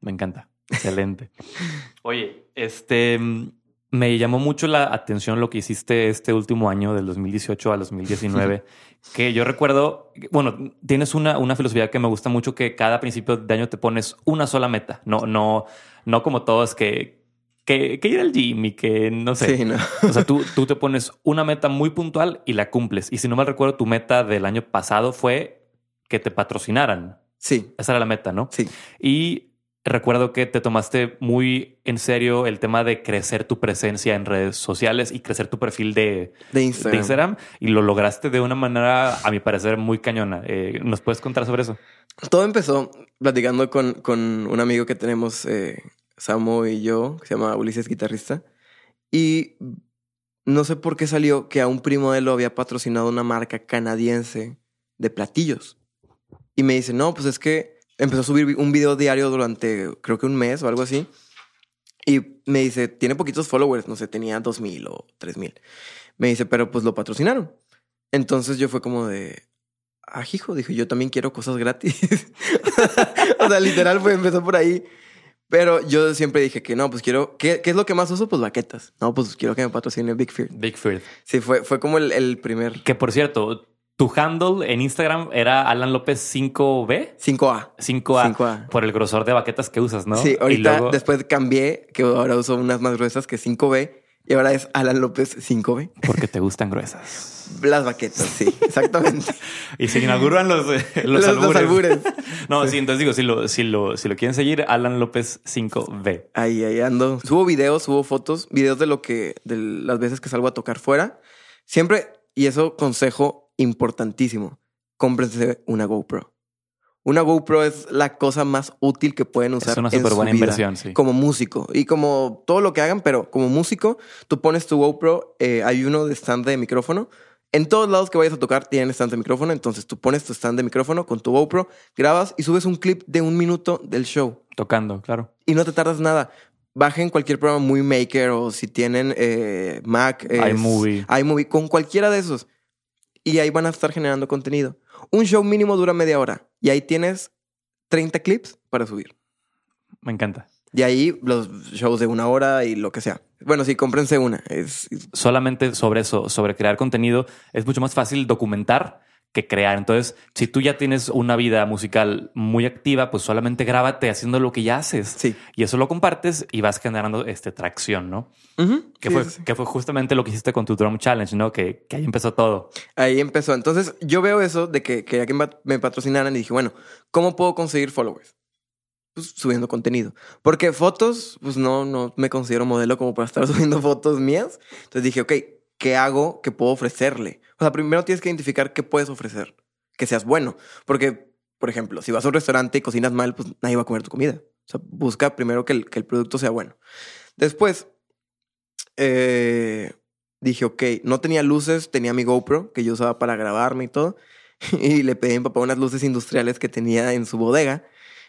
Me encanta. Excelente. Oye, este mm, me llamó mucho la atención lo que hiciste este último año, del 2018 al 2019, que yo recuerdo, bueno, tienes una, una filosofía que me gusta mucho, que cada principio de año te pones una sola meta, no, no, no como todos que, que, que ir al gym y que no sé. Sí, no. O sea, tú, tú te pones una meta muy puntual y la cumples. Y si no mal recuerdo, tu meta del año pasado fue que te patrocinaran. Sí, Esa era la meta, ¿no? sí. Y recuerdo que te tomaste muy en serio el tema de crecer tu presencia en redes sociales y crecer tu perfil de, De de Instagram. Instagram y lo lograste de una manera, a mi parecer, muy cañona. Eh, ¿Nos puedes contar sobre eso? Todo empezó platicando con, con un amigo que tenemos, eh, Samo y yo, que se llama Ulises Guitarrista. Y no sé por qué salió que a un primo de él lo había patrocinado una marca canadiense de platillos. Y me dice, no, pues es que empezó a subir un video diario durante creo que un mes o algo así. Y me dice, tiene poquitos followers, no sé, tenía dos mil o tres mil. Me dice, pero pues lo patrocinaron. Entonces yo fue como de, ah, hijo, dije, yo también quiero cosas gratis. o sea, literal fue, empezó por ahí. Pero yo siempre dije que no, pues quiero, ¿qué, qué es lo que más uso? Pues baquetas. No, pues quiero que me patrocine Big Fear. Big Fear. Sí, fue, fue como el, el primer Que por cierto, tu handle en Instagram era Alan López 5B. 5A. 5A, 5A. por el grosor de baquetas que usas, ¿no? Sí, ahorita luego- después cambié, que ahora uso unas más gruesas que 5B y ahora es Alan López 5B. Porque te gustan gruesas. Las baquetas, sí, exactamente. Y se inauguran los, eh, los, Los- los albures. albures. No, sí, entonces digo, si lo, si, lo, si lo quieren seguir, Alan López 5B. Ahí, ahí ando. Subo videos, subo fotos, videos de lo que, de las veces que salgo a tocar fuera. Siempre, y eso consejo importantísimo, cómprense una GoPro. Una GoPro es la cosa más útil que pueden usar. Es una súper buena vida inversión, sí. Como músico y como todo lo que hagan, pero como músico, tú pones tu GoPro, eh, hay uno de stand de micrófono. En todos lados que vayas a tocar tienen stand de micrófono, entonces tú pones tu stand de micrófono con tu GoPro, grabas y subes un clip de un minuto del show Tocando, claro. y no te tardas nada. Bajen cualquier programa muy maker o si tienen eh, Mac, es- iMovie. iMovie, con cualquiera de esos. Y ahí van a estar generando contenido. Un show mínimo dura media hora y ahí tienes 30 clips para subir. Me encanta. Y ahí los shows de una hora y lo que sea. Bueno, sí, cómprense una. Es, Solamente sobre eso, sobre crear contenido, es mucho más fácil documentar que crear. Entonces, si tú ya tienes una vida musical muy activa, pues solamente grábate haciendo lo que ya haces. Sí. Y eso lo compartes y vas generando este tracción, ¿no? que, fue, que fue justamente lo que hiciste con tu Drum Challenge, ¿no? Que, que ahí empezó todo. Ahí empezó. Entonces, yo veo eso de que que me patrocinaran y dije, bueno, ¿cómo puedo conseguir followers? Pues subiendo contenido. Porque fotos, pues no, no me considero modelo como para estar subiendo fotos mías. Entonces dije, ok, ¿qué hago que puedo ofrecerle? O sea, primero tienes que identificar qué puedes ofrecer, que seas bueno. Porque, por ejemplo, si vas a un restaurante y cocinas mal, pues nadie va a comer tu comida. O sea, busca primero que el, que el producto sea bueno. Después, eh, dije, ok, no tenía luces, tenía mi GoPro que yo usaba para grabarme y todo. Y le pedí a mi papá unas luces industriales que tenía en su bodega.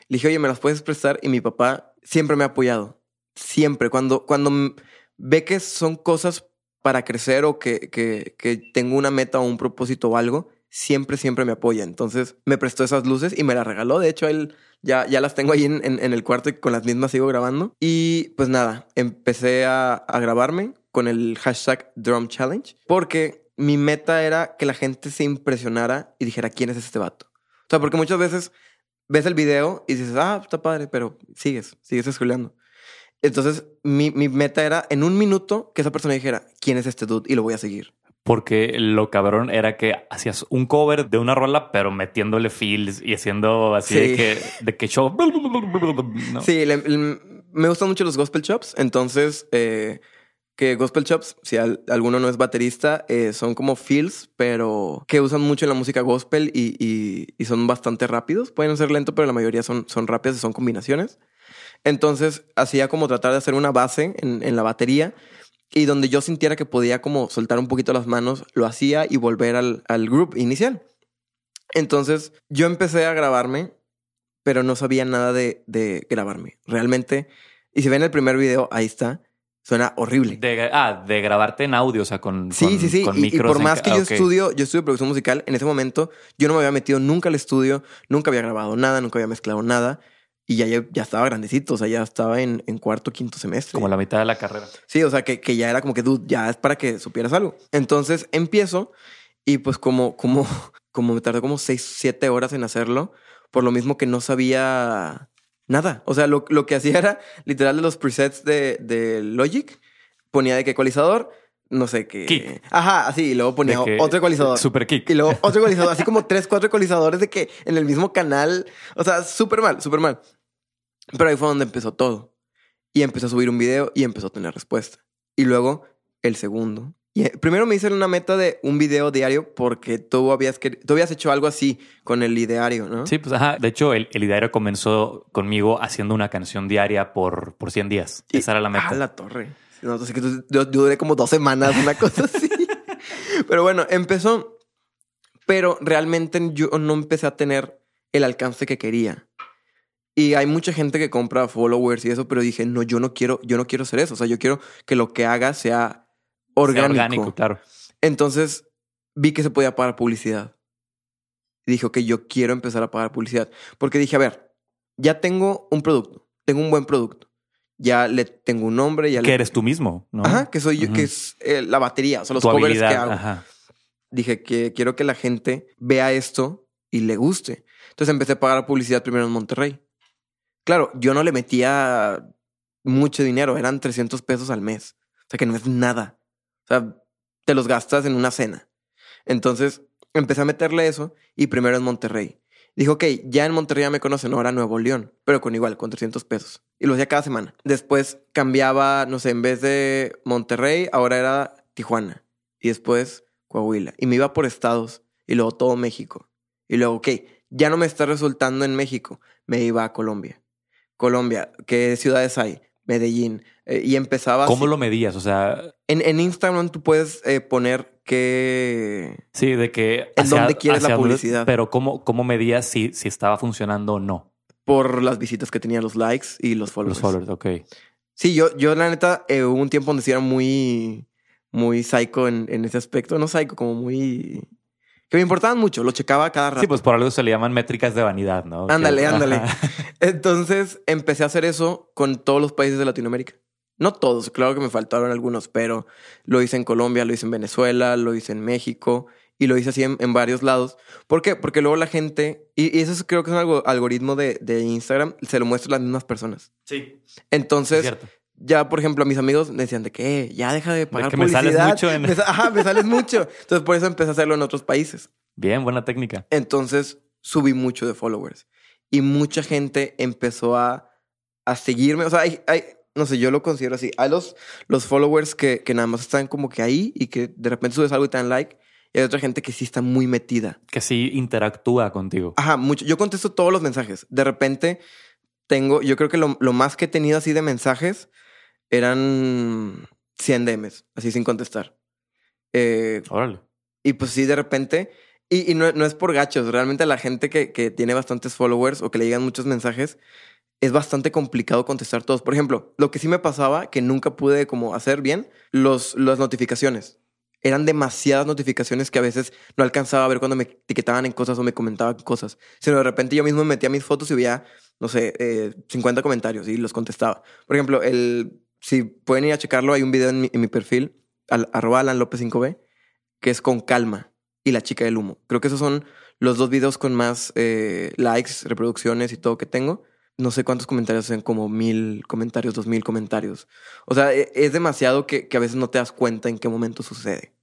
Le dije, oye, ¿me las puedes prestar? Y mi papá siempre me ha apoyado. Siempre. Cuando, cuando ve que son cosas para crecer o que, que, que tengo una meta o un propósito o algo, siempre, siempre me apoya. Entonces me prestó esas luces y me las regaló. De hecho, él ya, ya las tengo ahí en, en, el cuarto y con las mismas sigo grabando. Y pues nada, empecé a, a grabarme con el hashtag Drum Challenge porque mi meta era que la gente se impresionara y dijera quién es este vato. O sea, porque muchas veces ves el video y dices, ah, está padre, pero sigues, sigues escuchando. Entonces, mi, mi, meta era en un minuto que esa persona dijera, ¿quién es este dude? Y lo voy a seguir. Porque lo cabrón era que hacías un cover de una rola, pero metiéndole feels y haciendo así de, que, de que show. Sí, me gustan mucho los gospel chops. Entonces, eh, que gospel chops, si alguno no es baterista, eh, son como feels, pero que usan mucho en la música gospel y, y, son bastante rápidos. Pueden ser lentos, pero la mayoría son, son rápidas y son combinaciones. Entonces hacía como tratar de hacer una base en, la batería y donde yo sintiera que podía como soltar un poquito las manos, lo hacía y volver al, al group inicial. Entonces yo empecé a grabarme, pero no sabía nada de, de grabarme. Realmente, y si ven el primer video, ahí está. Suena horrible. De, ah, de grabarte en audio, o sea, con, sí, sí, sí. y, por más que yo estudio, yo estudio producción musical, en ese momento yo no me había metido nunca al estudio, nunca había grabado nada, nunca había mezclado nada. Y ya, ya estaba grandecito, o sea, ya estaba en, en cuarto, quinto semestre. Como la mitad de la carrera. Sí, o sea, que, que ya era como que, dude, ya es para que supieras algo. Entonces empiezo y pues como, como, como me tardé como seis, siete horas en hacerlo, por lo mismo que no sabía nada. O sea, lo, lo que hacía era literal de los presets de, de Logic, ponía de qué ecualizador, no sé qué. Kick. Ajá, así, y luego ponía otro ecualizador. Super kick. Y luego otro ecualizador, así como tres, cuatro ecualizadores de que en el mismo canal. O sea, súper mal, súper mal. Pero ahí fue donde empezó todo. Y empezó a subir un video y empezó a tener respuesta. Y luego el segundo. Y eh, primero me hice una meta de un video diario porque tú habías, tú habías hecho algo así con el ideario, ¿no? Sí, pues ajá. De hecho, el, el ideario comenzó conmigo haciendo una canción diaria por, por 100 días. Esa era la meta. Ah, la torre. No, que yo, yo duré como dos semanas, una cosa así. Pero bueno, empezó. Pero realmente yo no empecé a tener el alcance que quería. Y hay mucha gente que compra followers y eso, pero dije, no, yo no quiero, yo no quiero hacer eso. O sea, yo quiero que lo que haga sea orgánico. Sea orgánico, claro. Entonces vi que se podía pagar publicidad. Y dije, ok, yo quiero empezar a pagar publicidad. Porque dije, a ver, ya tengo un producto, tengo un buen producto. Ya le tengo un nombre, ya que eres tú mismo, ¿no? Ajá, que soy yo, que es eh, la batería, o sea, los covers que hago. Ajá. Dije que quiero que la gente vea esto y le guste. Entonces empecé a pagar publicidad primero en Monterrey. Claro, yo no le metía mucho dinero, eran 300 pesos al mes. O sea que no es nada. O sea, te los gastas en una cena. Entonces empecé a meterle eso y primero en Monterrey. Dijo, ok, ya en Monterrey ya me conocen, ahora Nuevo León, pero con igual, con 300 pesos. Y lo hacía cada semana. Después cambiaba, no sé, en vez de Monterrey, ahora era Tijuana. Y después Coahuila. Y me iba por estados y luego todo México. Y luego, ok, ya no me está resultando en México, me iba a Colombia. Colombia, ¿qué ciudades hay? Medellín. Eh, y empezaba. ¿Cómo lo medías? O sea. En, en Instagram tú puedes eh, poner qué. Sí, de que. En dónde quieres la publicidad. pero ¿cómo, cómo medías si, si estaba funcionando o no? Por las visitas que tenía, los likes y los followers. Los followers, ok. Sí, yo, yo la neta, eh, hubo un tiempo donde sí era muy. Muy psycho en, en ese aspecto. No psycho, como muy que me importaban mucho, lo checaba cada rato. Sí, pues por algo se le llaman métricas de vanidad, ¿no? Ándale, ándale. Entonces empecé a hacer eso con todos los países de Latinoamérica. No todos, claro que me faltaron algunos, pero lo hice en Colombia, lo hice en Venezuela, lo hice en México y lo hice así en, en varios lados. ¿Por qué? Porque luego la gente, y, y eso es- creo que es un algo- algoritmo de, de Instagram, se lo muestra a las mismas personas. Sí. Entonces, cierto. Ya, por ejemplo, a mis amigos me decían de que "Eh, ya deja de pagar que me sales publicidad. mucho en- Me Ajá, me sales mucho. Entonces, por eso empecé a hacerlo en otros países. Bien, buena técnica. Entonces, subí mucho de followers. Y mucha gente empezó a, a seguirme. O sea, hay, hay- no sé, yo lo considero así. Hay los, los followers que, que nada más están como que ahí y que de repente subes algo y te dan like. Y hay otra gente que sí está muy metida. Que sí interactúa contigo. Ajá, mucho. Yo contesto todos los mensajes. De repente tengo, yo creo que lo, lo más que he tenido así de mensajes eran 100 DMs, así sin contestar. Eh, Órale. y pues sí, de repente, y, y no, no es por gachos, realmente la gente que, que tiene bastantes followers o que le llegan muchos mensajes, es bastante complicado contestar todos. Por ejemplo, lo que sí me pasaba, que nunca pude como hacer bien, los, las notificaciones. Eran demasiadas notificaciones que a veces no alcanzaba a ver cuando me etiquetaban en cosas o me comentaban cosas. Sino de repente yo mismo me metía mis fotos y veía, no sé, eh, 50 comentarios y los contestaba. Por ejemplo, el, si pueden ir a checarlo, hay un video en mi, perfil, al, arroba Alan López 5B, que es con calma y la chica del humo. Creo que esos son los dos videos con más eh, likes, reproducciones y todo que tengo. No sé cuántos comentarios son, como mil comentarios, dos mil comentarios. O sea, e- es demasiado que, que a veces no te das cuenta en qué momento sucede.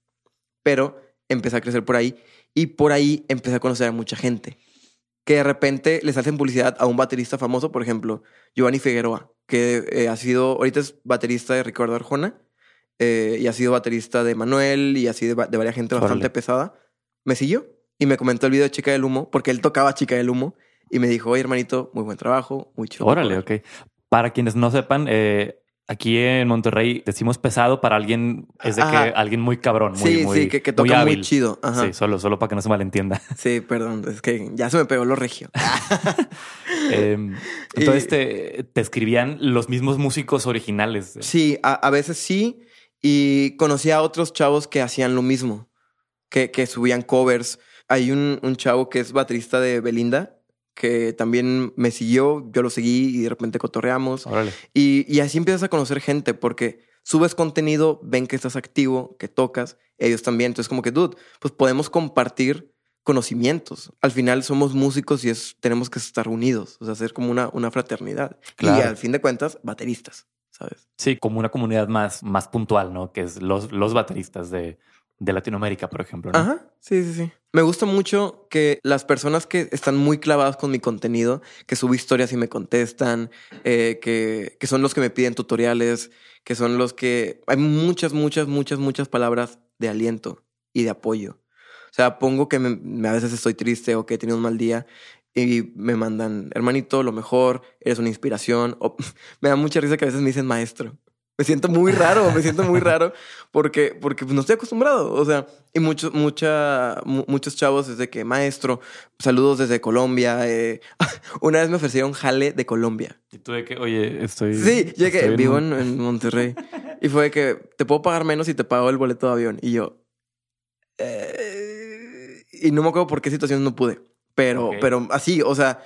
Pero empecé a crecer por ahí y por ahí empecé a conocer a mucha gente. Que de repente les hacen publicidad a un baterista famoso, por ejemplo, Giovanni Figueroa, que eh, ha sido, ahorita es baterista de Ricardo Arjona eh, y ha sido baterista de Manuel y así de, de varias gente bastante Órale. pesada. Me siguió y me comentó el video de Chica del Humo porque él tocaba Chica del Humo y me dijo, oye hermanito, muy buen trabajo, muy chido. Órale, ok. Para quienes no sepan, eh, aquí en Monterrey decimos pesado para alguien, es de que alguien muy cabrón, muy, sí, muy, sí, que, que toca muy, hábil. chido. Ajá. Sí, solo, solo para que no se malentienda. Sí, perdón, es que ya se me pegó lo regio. Eh, entonces Y- te, te escribían los mismos músicos originales. Sí, a, a veces sí. Y conocí a otros chavos que hacían lo mismo, que, que subían covers. Hay un, un chavo que es baterista de Belinda, que también me siguió, yo lo seguí y de repente cotorreamos. Órale. Y, y así empiezas a conocer gente porque subes contenido, ven que estás activo, que tocas, ellos también. Entonces, como que, dude, pues podemos compartir conocimientos. Al final somos músicos y es, tenemos que estar unidos, o sea, hacer como una, una fraternidad. Y al fin de cuentas, bateristas, ¿sabes? Sí, como una comunidad más, más puntual, ¿no? Que es los, los bateristas de, de Latinoamérica, por ejemplo. Ajá, sí, sí, sí. Me gusta mucho que las personas que están muy clavadas con mi contenido, que subo historias y me contestan, eh, que, que son los que me piden tutoriales, que son los que... Hay muchas, muchas, muchas, muchas palabras de aliento y de apoyo. O sea, pongo que me- a veces estoy triste o que he tenido un mal día y me mandan, hermanito, lo mejor, eres una inspiración. O, me da mucha risa que a veces me dicen maestro. Me siento muy raro, me siento muy raro porque, porque pues, no estoy acostumbrado. O sea, y muchos, mucha, mu- muchos chavos desde que maestro, saludos desde Colombia. eh, Una vez me ofrecieron jale de Colombia. Y tú de que, oye, estoy. Sí, llegué, vivo en, en Monterrey. y fue que te puedo pagar menos y te pago el boleto de avión. Y yo. eh, y no me acuerdo por qué situación no pude. Pero, pero así, o sea.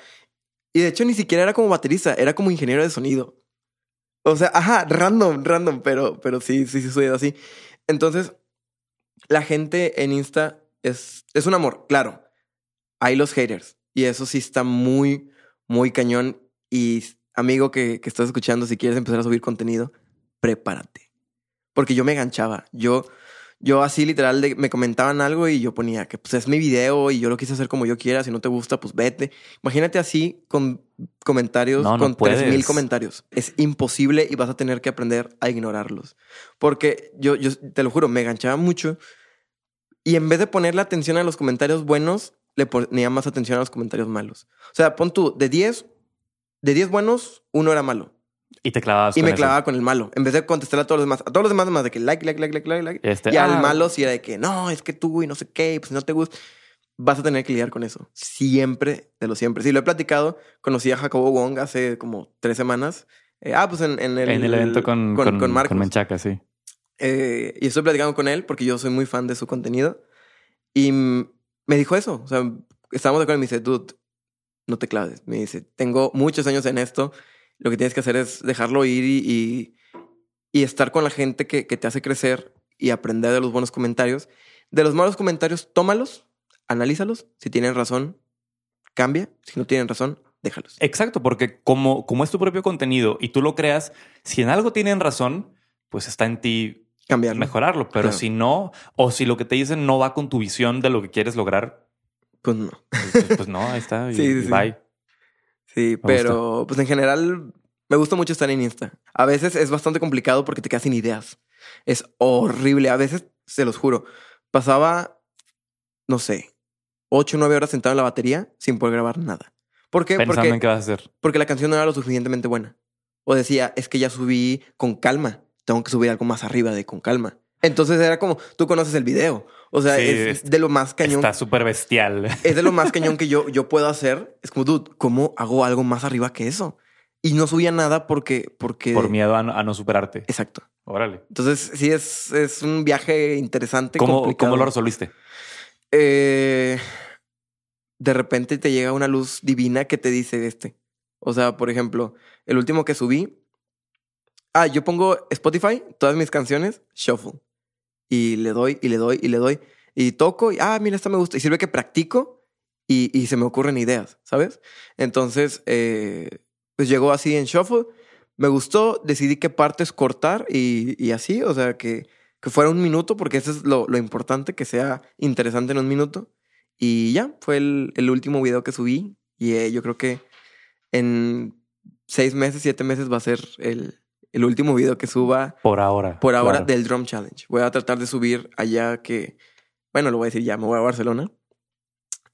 Y de hecho ni siquiera era como baterista, era como ingeniero de sonido. O sea, ajá, random, random, pero, pero sí, sí, sí, soy así. Entonces, la gente en Insta es, es un amor, claro. Hay los haters. Y eso sí está muy, muy cañón. Y amigo que, que estás escuchando, si quieres empezar a subir contenido, prepárate. Porque yo me enganchaba. Yo, yo así literal de- me comentaban algo y yo ponía que pues es mi video y yo lo quise hacer como yo quiera. Si no te gusta, pues vete. Imagínate así con comentarios, No, no con tres mil puedes. comentarios. Es imposible y vas a tener que aprender a ignorarlos. Porque yo, yo te lo juro, me enganchaba mucho. Y en vez de ponerle atención a los comentarios buenos, le ponía más atención a los comentarios malos. O sea, pon tú, de 10, de 10 buenos, uno era malo. Y te clavabas Y con me eso. clavaba con el malo. En vez de contestar a todos los demás. A todos los demás, más de que like, like, like, like, like, like. Este, y al ah, malo sí era de que no, es que tú y no sé qué, pues no te gusta. Vas a tener que lidiar con eso. Siempre, de lo siempre. Sí, lo he platicado. Conocí a Jacobo Wong hace como tres semanas. Eh, ah, pues en, en el, En el evento con, con, con Marcos. con Menchaca, sí. Eh, y estoy platicando con él porque yo soy muy fan de su contenido. Y me dijo eso. O sea, estábamos de acuerdo y me dice, dude, no te claves. Me dice, tengo muchos años en esto. Lo que tienes que hacer es dejarlo ir y, y, y estar con la gente que, que te hace crecer y aprender de los buenos comentarios. De los malos comentarios, tómalos, analízalos. Si tienen razón, cambia. Si no tienen razón, déjalos. Exacto, porque como, como es tu propio contenido y tú lo creas, si en algo tienen razón, pues está en ti Cambiarlo. mejorarlo. Pero Claro. si no, o si lo que te dicen no va con tu visión de lo que quieres lograr, Pues no. pues, pues no, ahí está. y- Sí, sí, y sí. Sí, pero pues en general me gusta mucho estar en Insta. A veces es bastante complicado porque te quedas sin ideas. Es horrible. A veces, se los juro, pasaba, no sé, ocho o nueve horas sentado en la batería sin poder grabar nada. ¿Por qué? Pensando Porque, en qué vas a hacer. porque la canción no era lo suficientemente buena. O decía, es que ya subí con calma. Tengo que subir algo más arriba de con calma. Entonces era como, tú conoces el video. O sea, Sí, es es- de lo más cañón. Está súper bestial. Es de lo más cañón que yo, yo puedo hacer. Es como, dude, ¿cómo hago algo más arriba que eso? Y no subía nada porque... porque... Por miedo a no, a no superarte. Exacto. Órale. Entonces, sí, es, es un viaje interesante. ¿Cómo, complicado. ¿Cómo lo resolviste? Eh, de repente te llega una luz divina que te dice este. O sea, por ejemplo, el último que subí. Ah, yo pongo Spotify, todas mis canciones, shuffle. Y le doy, y le doy, y le doy. Y toco, y ah, mira, esta me gusta. Y sirve que practico y, y se me ocurren ideas, ¿sabes? Entonces, eh, pues llegó así en shuffle. Me gustó, decidí qué partes cortar y, y así, o sea, que, que fuera un minuto, porque eso es lo, lo importante, que sea interesante en un minuto. Y ya, fue el, el último video que subí. Y eh, yo creo que en seis meses, siete meses va a ser el, el último video que suba Por ahora. por ahora claro. del Drum Challenge. Voy a tratar de subir allá que, bueno, lo voy a decir ya, me voy a Barcelona.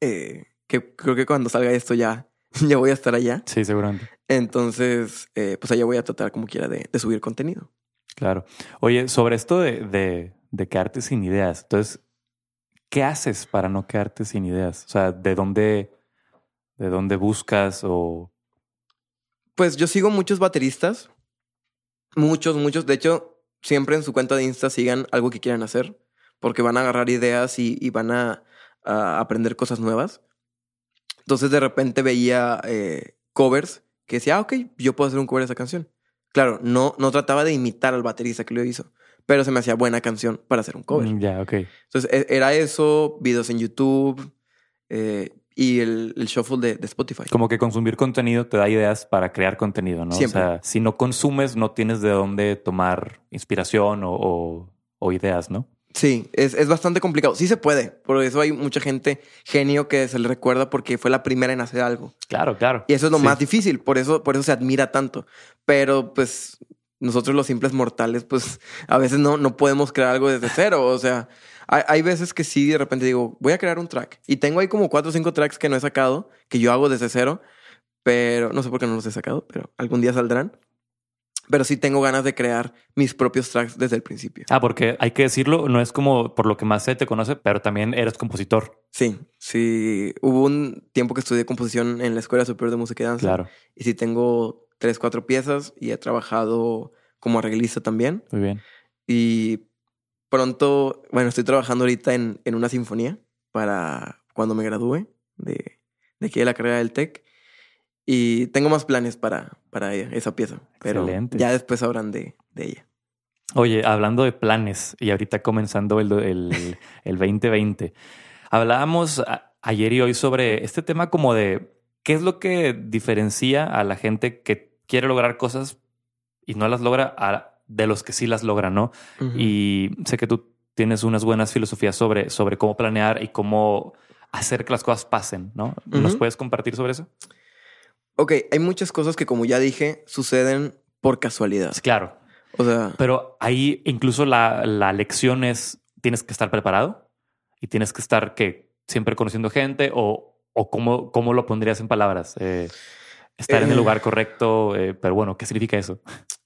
Eh, que creo que cuando salga esto ya, ya voy a estar allá. Sí, seguramente. Entonces, eh, pues allá voy a tratar como quiera de, de subir contenido. Claro. Oye, sobre esto de, de, de quedarte sin ideas. Entonces, ¿qué haces para no quedarte sin ideas? O sea, ¿de dónde, de dónde buscas o Pues yo sigo muchos bateristas. Muchos, muchos. De hecho, siempre en su cuenta de Insta sigan algo que quieran hacer. Porque van a agarrar ideas y, y van a, a aprender cosas nuevas. Entonces de repente veía eh, covers que decía, ah, ok, yo puedo hacer un cover de esa canción. Claro, no, no trataba de imitar al baterista que lo hizo. Pero se me hacía buena canción para hacer un cover. Mm, Ya, ok. Entonces e- era eso, videos en YouTube eh, y el, el shuffle de, de Spotify. Como que consumir contenido te da ideas para crear contenido, ¿no? Siempre. O sea, si no consumes, no tienes de dónde tomar inspiración o, o- o ideas, ¿no? Sí, es, es bastante complicado. Sí se puede. Por eso hay mucha gente genio que se le recuerda porque fue la primera en hacer algo. Claro, claro. Y eso es lo Sí. más difícil. Por eso, por eso se admira tanto. Pero pues nosotros los simples mortales, pues a veces no, no podemos crear algo desde cero. O sea, hay, hay veces que sí, de repente digo, voy a crear un track. Y tengo ahí como cuatro o cinco tracks que no he sacado, que yo hago desde cero. Pero no sé por qué no los he sacado, pero algún día saldrán. Pero sí tengo ganas de crear mis propios tracks desde el principio. Ah, porque hay que decirlo, no es como por lo que más se te conoce, pero también eres compositor. Sí, sí. Hubo un tiempo que estudié composición en la Escuela Superior de Música y Danza. Claro, Y sí tengo tres, cuatro piezas y he trabajado como arreglista también. muy bien. Y pronto, bueno, estoy trabajando ahorita en, en una sinfonía para cuando me gradúe de, de aquí de la carrera del TEC. Y tengo más planes para, para ella, esa pieza. Pero Excelente. ya después sabrán de, de ella. Oye, hablando de planes y ahorita comenzando el, el, el 2020, hablábamos a- ayer y hoy sobre este tema como de qué es lo que diferencia a la gente que quiere lograr cosas y no las logra a- de los que sí las logran, ¿no? Y sé que tú tienes unas buenas filosofías sobre, sobre cómo planear y cómo hacer que las cosas pasen, ¿no? ¿Nos puedes compartir sobre eso? Ok, hay muchas cosas que como ya dije, suceden por casualidad. Claro, O sea, pero ahí incluso la, la lección es, tienes que estar preparado y tienes que estar que siempre conociendo gente o, o cómo, cómo lo pondrías en palabras. Eh, estar en el Eh. lugar correcto, eh, pero bueno, ¿qué significa eso?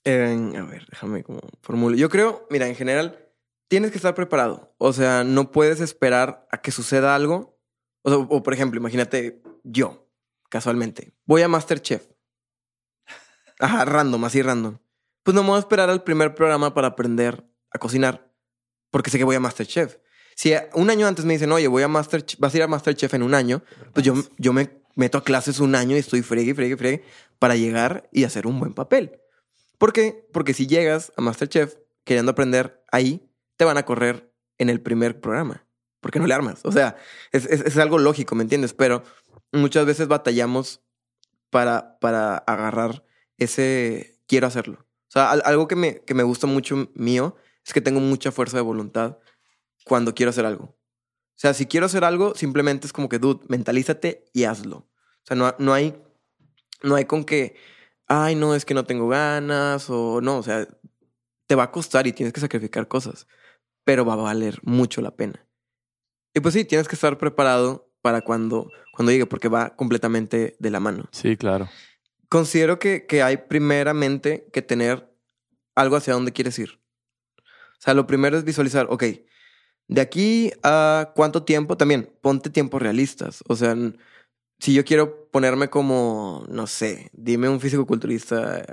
Eh, a ver, déjame como formulo. Yo creo, mira, en general, tienes que estar preparado. O sea, no puedes esperar a que suceda algo. O, sea, o por ejemplo, imagínate yo, casualmente, voy a Masterchef. Ajá, random, así random. Pues no me voy a esperar al primer programa para aprender a cocinar, porque sé que voy a Masterchef. Si un año antes me dicen, oye, voy a Masterchef, vas a ir a Masterchef en un año, pues yo, yo me meto a clases un año y estoy fregue, fregue, fregue para llegar y hacer un buen papel. ¿Por qué? Porque si llegas a Masterchef queriendo aprender ahí, te van a correr en el primer programa. ¿por qué no le armas? O sea, es, es- es algo lógico, ¿me entiendes? Pero muchas veces batallamos para, para agarrar ese quiero hacerlo. O sea, al- algo que me, que me gusta mucho mío es que tengo mucha fuerza de voluntad cuando quiero hacer algo. O sea, si quiero hacer algo, simplemente es como que, dude, mentalízate y hazlo. O sea, no, no hay, no hay con que, ay, no, es que no tengo ganas o no, o sea, te va a costar y tienes que sacrificar cosas, pero va a valer mucho la pena. Y pues sí, tienes que estar preparado para cuando, cuando llegue, porque va completamente de la mano. Sí, claro. Considero que, que hay primeramente que tener algo hacia dónde quieres ir. O sea, lo primero es visualizar, ok, de aquí a cuánto tiempo, también ponte tiempos realistas. O sea, si yo quiero ponerme como, no sé, dime un físico-culturista,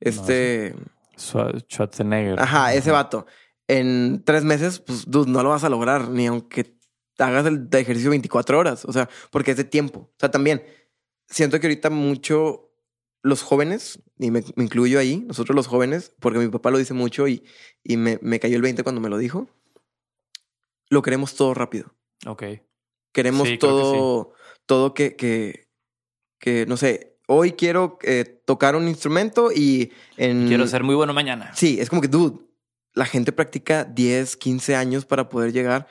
este, Schwa- Schwarzenegger. ajá, ese vato, en tres meses, pues, dude, no lo vas a lograr, ni aunque hagas el ejercicio 24 horas, o sea, porque es de tiempo. O sea, también siento que ahorita mucho los jóvenes, y me, me incluyo ahí, nosotros los jóvenes, porque mi papá lo dice mucho y, y me, me cayó el 20 cuando me lo dijo, lo queremos todo rápido. Ok. Queremos Sí, creo que todo, todo que, que, que, no sé, hoy quiero eh, tocar un instrumento y en... Quiero ser muy bueno mañana. Sí, es como que, dude, la gente practica 10, 15 años para poder llegar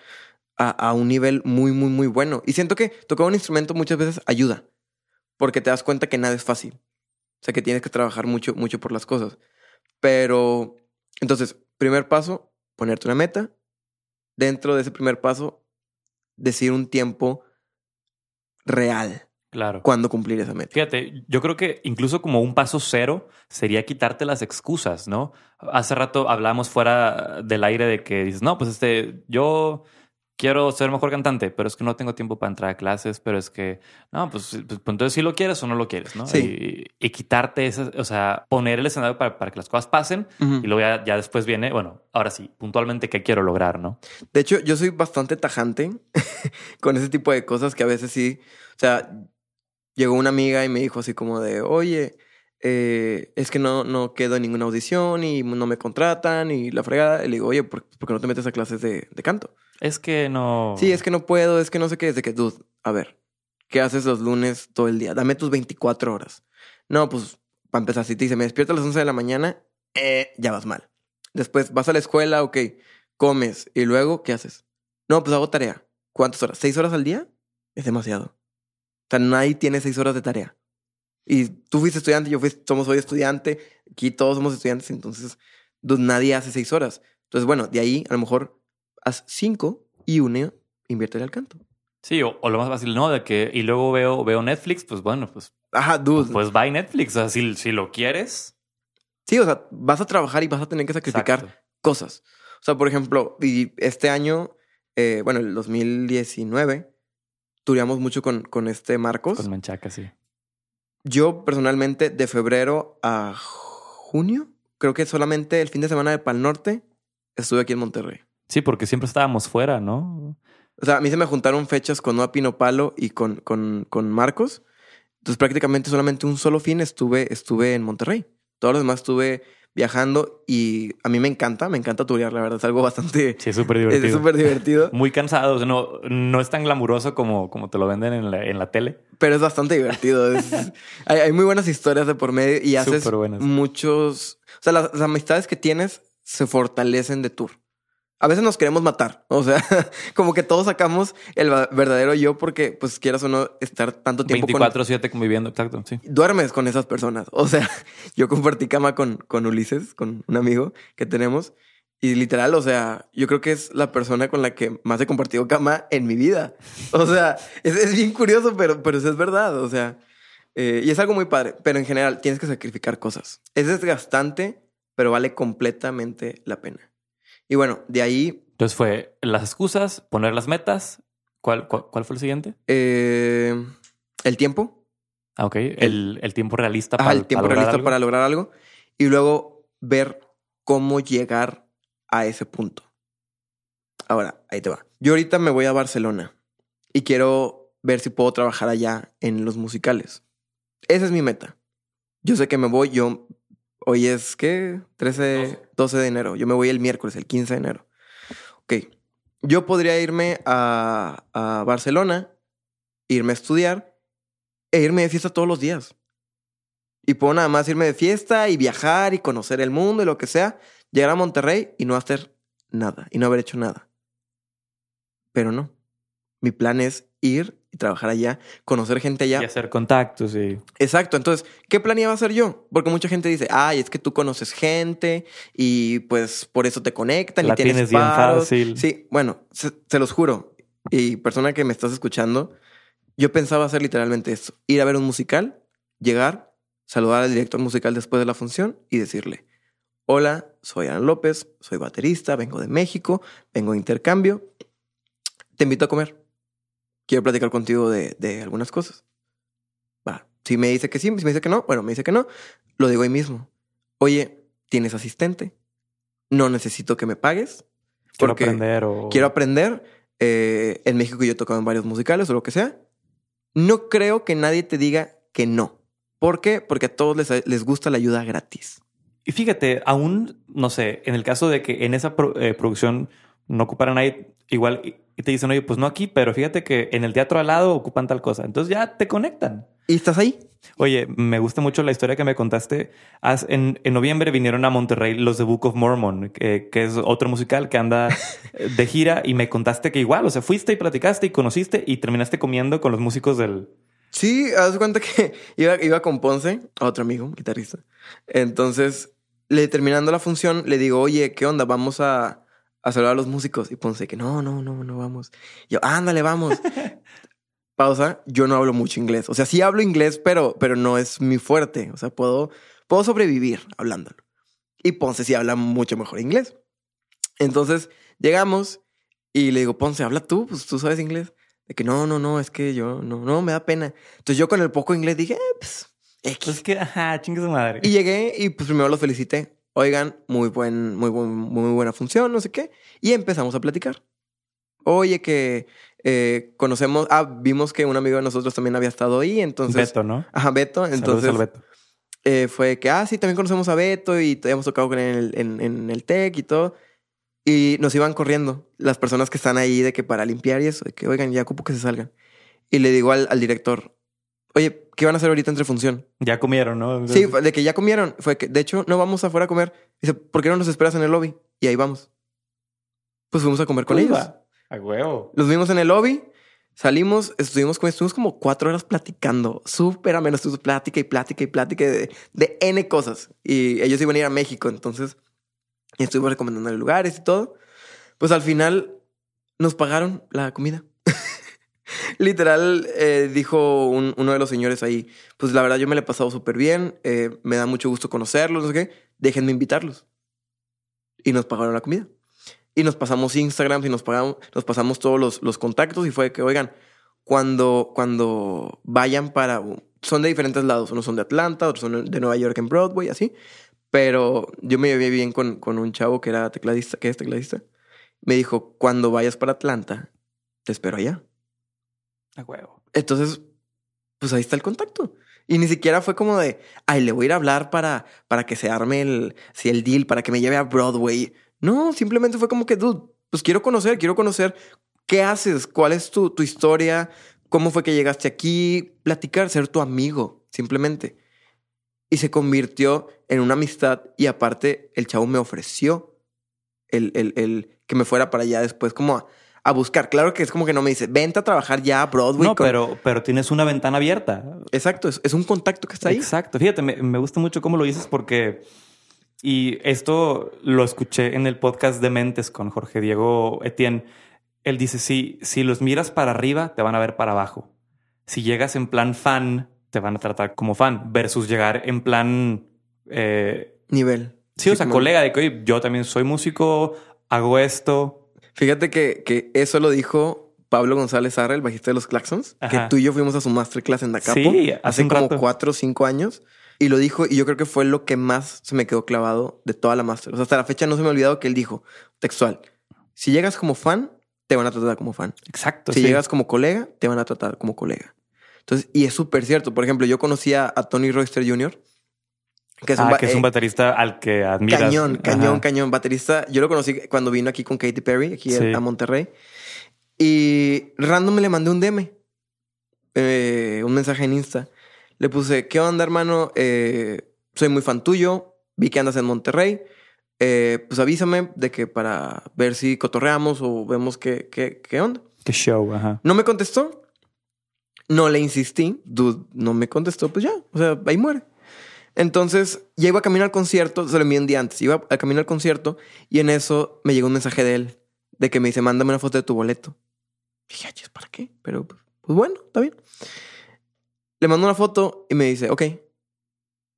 a, a un nivel muy, muy, muy bueno. Y siento que tocar un instrumento muchas veces ayuda, porque te das cuenta que nada es fácil. O sea, que tienes que trabajar mucho, mucho por las cosas. Pero, entonces, primer paso, ponerte una meta. Dentro de ese primer paso, decir un tiempo real Claro. cuando cumplir esa meta. Fíjate, yo creo que incluso como un paso cero sería quitarte las excusas, ¿no? Hace rato hablamos fuera del aire de que dices, no, pues este, yo quiero ser mejor cantante, pero es que no tengo tiempo para entrar a clases, pero es que, no, pues, pues, pues, entonces sí lo quieres o no lo quieres, ¿no? Sí. Y, y quitarte esas, o sea, poner el escenario para, para que las cosas pasen y luego ya, ya después viene, bueno, ahora sí, puntualmente qué quiero lograr, ¿no? De hecho, yo soy bastante tajante con ese tipo de cosas que a veces sí. O sea, llegó una amiga y me dijo así como de, oye, eh, es que no, no quedo en ninguna audición y no me contratan y la fregada. Y le digo, oye, ¿por, por qué no te metes a clases de, de canto? Es que no... Sí, es que no puedo, es que no sé qué. Es de que, dude, a ver, ¿qué haces los lunes todo el día? Dame tus 24 horas. No, pues, para empezar, si te dice, me despierto a las 11 de la mañana, eh, ya vas mal. Después vas a la escuela, ok, comes. ¿Y luego qué haces? No, pues hago tarea. ¿Cuántas horas? ¿Seis horas al día? Es demasiado. O sea, nadie tiene seis horas de tarea. Y tú fuiste estudiante, yo fui, somos hoy estudiante, aquí todos somos estudiantes, entonces dude, nadie hace seis horas. Entonces, bueno, de ahí a lo mejor haz cinco y una invierte al canto. Sí, o, o lo más fácil, ¿no? De que, y luego veo, veo Netflix, pues bueno, pues, Ajá, dude. pues va Netflix. O sea, si, si lo quieres. Sí, o sea, vas a trabajar y vas a tener que sacrificar Exacto. cosas. O sea, por ejemplo, y este año, eh, bueno, el 2019, tureamos mucho con, con este Marcos. Con Menchaca, sí. Yo personalmente, de febrero a junio, creo que solamente el fin de semana de Pal Norte estuve aquí en Monterrey. Sí, porque siempre estábamos fuera, ¿no? O sea, a mí se me juntaron fechas con Noa Pino Palo y con, con, con Marcos. Entonces, prácticamente solamente un solo fin estuve, estuve en Monterrey. Todos los demás estuve viajando y a mí me encanta, me encanta turear, la verdad. Es algo bastante... Sí, es súper Es divertido. súper divertido, Muy cansado. o sea, no, no es tan glamuroso como, como te lo venden en la, en la tele. pero es bastante divertido. Es- hay, hay muy buenas historias de por medio y haces muchos... O sea, las, las amistades que tienes se fortalecen de tour. A veces nos queremos matar. O sea, como que todos sacamos el verdadero yo porque, pues, quieras o no, estar tanto tiempo con... 24-7 conviviendo, exacto, sí. duermes con esas personas. O sea, yo compartí cama con, con Ulises, con un amigo que tenemos. Y literal, o sea, yo creo que es la persona con la que más he compartido cama en mi vida. O sea, es, es bien curioso, pero, pero eso es verdad. O sea, eh, y es algo muy padre. Pero en general, tienes que sacrificar cosas. Es desgastante, pero vale completamente la pena. Y bueno, de ahí, Entonces fue las excusas, poner las metas. ¿Cuál, cuál, cuál fue el siguiente? eh, el tiempo. Ah, ok. El, el tiempo realista para el tiempo para realista algo. para lograr algo. Y luego ver cómo llegar a ese punto. Ahora, ahí te va. Yo ahorita me voy a Barcelona y quiero ver si puedo trabajar allá en los musicales. Esa es mi meta. Yo sé que me voy, yo... Hoy es, ¿qué? 13, 12 de enero. Yo me voy el miércoles, el 15 de enero. Ok. yo podría irme a, a Barcelona, irme a estudiar e irme de fiesta todos los días. Y puedo nada más irme de fiesta y viajar y conocer el mundo y lo que sea, llegar a Monterrey y no hacer nada y no haber hecho nada. Pero no. Mi plan es ir y trabajar allá, conocer gente allá. Y hacer contactos y... Exacto. Entonces, ¿qué planeaba hacer yo? Porque mucha gente dice, ay, es que tú conoces gente y pues por eso te conectan La y tienes, tienes bien paros". fácil. Sí, bueno, se, se los juro. Y persona que me estás escuchando, yo pensaba hacer literalmente esto. Ir a ver un musical, llegar, saludar al director musical después de la función y decirle, hola, soy Alan López, soy baterista, vengo de México, vengo de intercambio, te invito a comer. Quiero platicar contigo de, de algunas cosas. Va, si me dice que sí, si me dice que no, bueno, me dice que no, lo digo ahí mismo. Oye, ¿tienes asistente? No necesito que me pagues. Quiero aprender o... Quiero aprender. Eh, en México yo he tocado en varios musicales o lo que sea. No creo que nadie te diga que no. ¿Por qué? Porque a todos les, les gusta la ayuda gratis. Y fíjate, aún, no sé, en el caso de que en esa pro- eh, producción no ocuparan nadie, igual y te dicen, oye, pues no aquí, pero fíjate que en el teatro al lado ocupan tal cosa. Entonces ya te conectan. ¿Y estás ahí? Oye, me gusta mucho la historia que me contaste. En, en noviembre vinieron a Monterrey los de Book of Mormon, que, que es otro musical que anda de gira y me contaste que igual, o sea, fuiste y platicaste y conociste y terminaste comiendo con los músicos del... Sí, haz cuenta que iba, iba con Ponce, otro amigo, guitarrista. Entonces, le terminando la función, le digo, oye, ¿qué onda? Vamos a, a saludar a los músicos. Y Ponce, que no, no, no, no vamos. Y yo, ándale, vamos. Pausa, yo no hablo mucho inglés. O sea, sí hablo inglés, pero, pero no es mi fuerte. O sea, puedo, puedo sobrevivir hablándolo. Y Ponce sí habla mucho mejor inglés. Entonces, llegamos y le digo, Ponce, habla tú, pues tú sabes inglés. De que no, no, no, es que yo no, no, me da pena. Entonces yo con el poco inglés dije, eh, pues, X. Pues que, ajá, chingue su madre. Y llegué y pues primero los felicité. Oigan, muy buen, muy buen, muy buena función, no sé qué. Y empezamos a platicar. Oye, que eh, conocemos, ah, vimos que un amigo de nosotros también había estado ahí, entonces. Beto, ¿no? Ajá, Beto. Entonces al Beto. eh, fue que, ah, sí, también conocemos a Beto y habíamos tocado con él en, en el TEC y todo. Y nos iban corriendo las personas que están ahí de que para limpiar y eso, de que, oigan, ya ocupo que se salgan. Y le digo al, al director, oye, ¿qué van a hacer ahorita entre función? Ya comieron, ¿no? Sí, de que ya comieron. Fue que, de hecho, no vamos afuera a comer. Dice, ¿por qué no nos esperas en el lobby? Y ahí vamos. Pues fuimos a comer con ellos. va. A huevo. Los vimos en el lobby. Salimos, estuvimos, estuvimos como cuatro horas platicando. Súper ameno. Estuvimos plática y plática y plática de, de N cosas. Y ellos iban a ir a México. Entonces, y estuvimos recomendando lugares y todo. Pues al final nos pagaron la comida. Literal, eh, dijo un- uno de los señores ahí, pues la verdad yo me la he pasado súper bien, eh, me da mucho gusto conocerlos, no sé qué, déjenme invitarlos. Y nos pagaron la comida. Y nos pasamos Instagram y nos, pagamos, nos pasamos todos los, los contactos y fue que, oigan, cuando, cuando vayan para... Son de diferentes lados, unos son de Atlanta, otros son de Nueva York en Broadway, así. Pero yo me llevé bien con, con un chavo que era tecladista, que es tecladista. Me dijo, cuando vayas para Atlanta, te espero allá. Huevo. Entonces, pues ahí está el contacto. Y ni siquiera fue como de, ay, le voy a ir a hablar para, para que se arme el, si el deal, para que me lleve a Broadway. No, simplemente fue como que, dude, pues quiero conocer, quiero conocer qué haces, cuál es tu, tu historia, cómo fue que llegaste aquí, platicar, ser tu amigo, simplemente. Y se convirtió en una amistad y aparte el chavo me ofreció el, el, el que me fuera para allá después como a, a buscar. Claro que es como que no me dice, vente a trabajar ya a Broadway. No, con-". pero, pero tienes una ventana abierta. Exacto, es, es un contacto que está ahí. Exacto. Fíjate, me, me gusta mucho cómo lo dices porque... Y esto lo escuché en el podcast de Mentes con Jorge Diego Etienne. Él dice, si, si los miras para arriba, te van a ver para abajo. Si llegas en plan fan, te van a tratar como fan. Versus llegar en plan... eh, Nivel. sí, o sea, colega de que oye, yo también soy músico, hago esto. Fíjate que, que eso lo dijo Pablo González Arra, el bajista de los Claxons, que tú y yo fuimos a su masterclass en Dacapo Sí, hace como rato. cuatro o cinco años. Y lo dijo, y yo creo que fue lo que más se me quedó clavado de toda la master. O sea, hasta la fecha no se me ha olvidado que él dijo, textual, si llegas como fan, te van a tratar como fan. Exacto. Si sí. llegas como colega, te van a tratar como colega. Entonces, y es súper cierto. Por ejemplo, yo conocí a, a Tony Royster Jr. Que es, un, ah, que es un eh, baterista al que admiras. Cañón, cañón, cañón. Baterista. Yo lo conocí cuando vino aquí con Katy Perry, aquí a Monterrey. Y random me le mandé un DM. Eh, un mensaje en Insta. Le puse, ¿qué onda, hermano? Eh, soy muy fan tuyo. Vi que andas en Monterrey. pues avísame de que para ver si cotorreamos o vemos qué, qué, qué onda. Qué show, ajá. No me contestó. No le insistí. Dude, no me contestó. Pues ya. O sea, ahí muere. Entonces, llego a caminar al concierto, se lo envié un día antes, iba a caminar al concierto y en eso me llegó un mensaje de él, de que me dice, mándame una foto de tu boleto. Y dije, ¿para qué? Pero, pues, pues bueno, está bien. Le mando una foto y me dice, ok.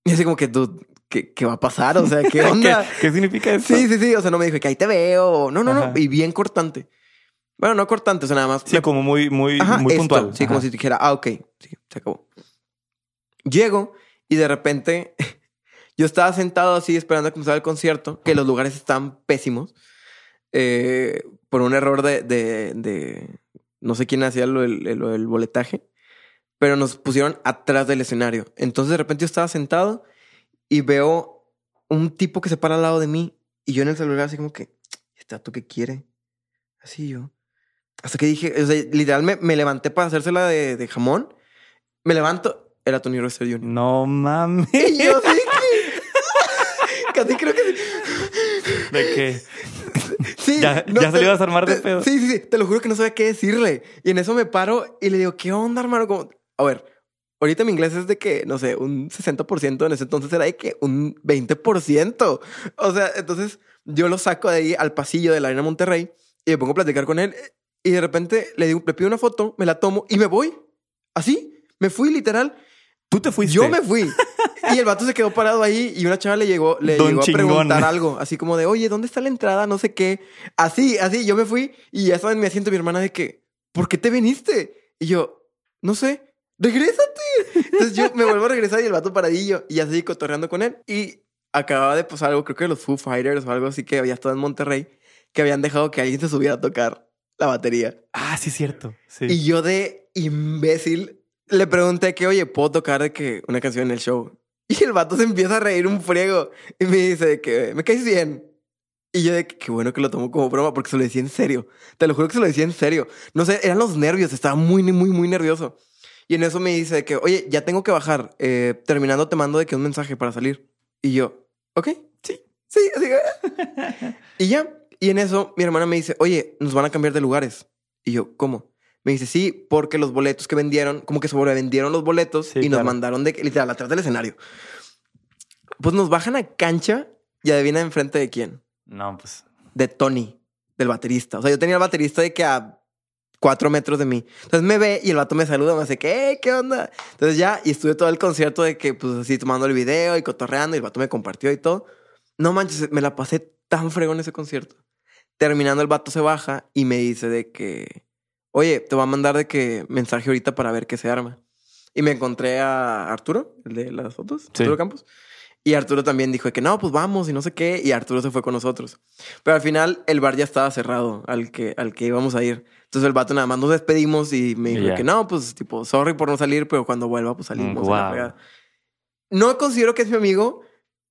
Y así como que, dude, ¿qué, ¿qué, va a pasar? O sea, ¿qué onda? ¿Qué, significa eso? Sí, sí, sí. O sea, no me dijo que ahí te veo. No, no, no. Y bien cortante. Bueno, no cortante, o sea, nada más. Sí, como muy, muy, muy puntual. Sí, como si dijera, ah, ok, sí, se acabó. Llego y de repente yo estaba sentado así esperando a comenzar el concierto, que los lugares estaban pésimos, eh, por un error de, de, no sé quién hacía lo, el, boletaje, pero nos pusieron atrás del escenario. Entonces de repente yo estaba sentado y veo un tipo que se para al lado de mí y yo en el celular así como que, ¿este dato qué quiere? Así yo. Hasta que dije, o sea, literal me, levanté para hacérsela de, de jamón. Me levanto era Tony Roster Jr. No mames. Y yo sí Casi creo que ¿De qué? Sí. Ya, ya se ibas a armar de pedo. Sí, sí, sí. Te lo juro que no sabía qué decirle. Y en eso me paro y le digo, ¿qué onda, hermano? Como, a ver, ahorita mi inglés es de que, no sé, un 60%. En ese entonces era de que un 20%. O sea, entonces yo lo saco de ahí al pasillo de la Arena Monterrey y me pongo a platicar con él. Y de repente le, digo, le pido una foto, me la tomo y me voy. Así. Me fui literal. Tú te fuiste. Yo me fui. Y el vato se quedó parado ahí y una chava le llegó, le llegó a preguntar algo, así como de, oye, ¿dónde está la entrada? No sé qué. Así, así, yo me fui y ya estaba en mi asiento mi hermana de que, ¿por qué te viniste? Y yo, no sé, regrésate. Entonces yo me vuelvo a regresar y el vato paradillo y seguí cotorreando con él. Y acababa de pasar algo, creo que los Foo Fighters o algo así que había estado en Monterrey, que habían dejado que alguien se subiera a tocar la batería. Ah, sí, cierto. Sí. Y yo de imbécil le pregunté que, oye, ¿puedo tocar que una canción en el show? Y el vato se empieza a reír un friego y me dice que me caes bien. Y yo de que qué bueno que lo tomo como broma porque se lo decía en serio. Te lo juro que se lo decía en serio. No sé, eran los nervios, estaba muy, muy, muy nervioso. Y en eso me dice que, oye, ya tengo que bajar. Eh, terminando te mando de que un mensaje para salir. Y yo, ok, sí, sí, así que... y ya. Y en eso mi hermana me dice, oye, nos van a cambiar de lugares. Y yo, ¿cómo? Me dice, sí, porque los boletos que vendieron, como que sobrevendieron los boletos y nos mandaron de literal atrás del escenario. Pues nos bajan a cancha y adivina enfrente de quién. No, pues. De Tony, del baterista. O sea, yo tenía el baterista de que a cuatro metros de mí. Entonces me ve y el vato me saluda, me dice, ¿qué? ¿Qué onda? Entonces ya, y estuve todo el concierto de que, pues así, tomando el video y cotorreando, y el vato me compartió y todo. No manches, me la pasé tan fregón ese concierto. Terminando, el vato se baja y me dice de que oye, te voy a mandar de que mensaje ahorita para ver qué se arma. Y me encontré a Arturo, el de las fotos, Arturo Campos. Y Arturo también dijo que no, pues vamos y no sé qué. Y Arturo se fue con nosotros. Pero al final el bar ya estaba cerrado al que, al que íbamos a ir. Entonces el vato nada más nos despedimos y me dijo que no, pues tipo, sorry por no salir, pero cuando vuelva, pues salimos. Mm, no considero que es mi amigo,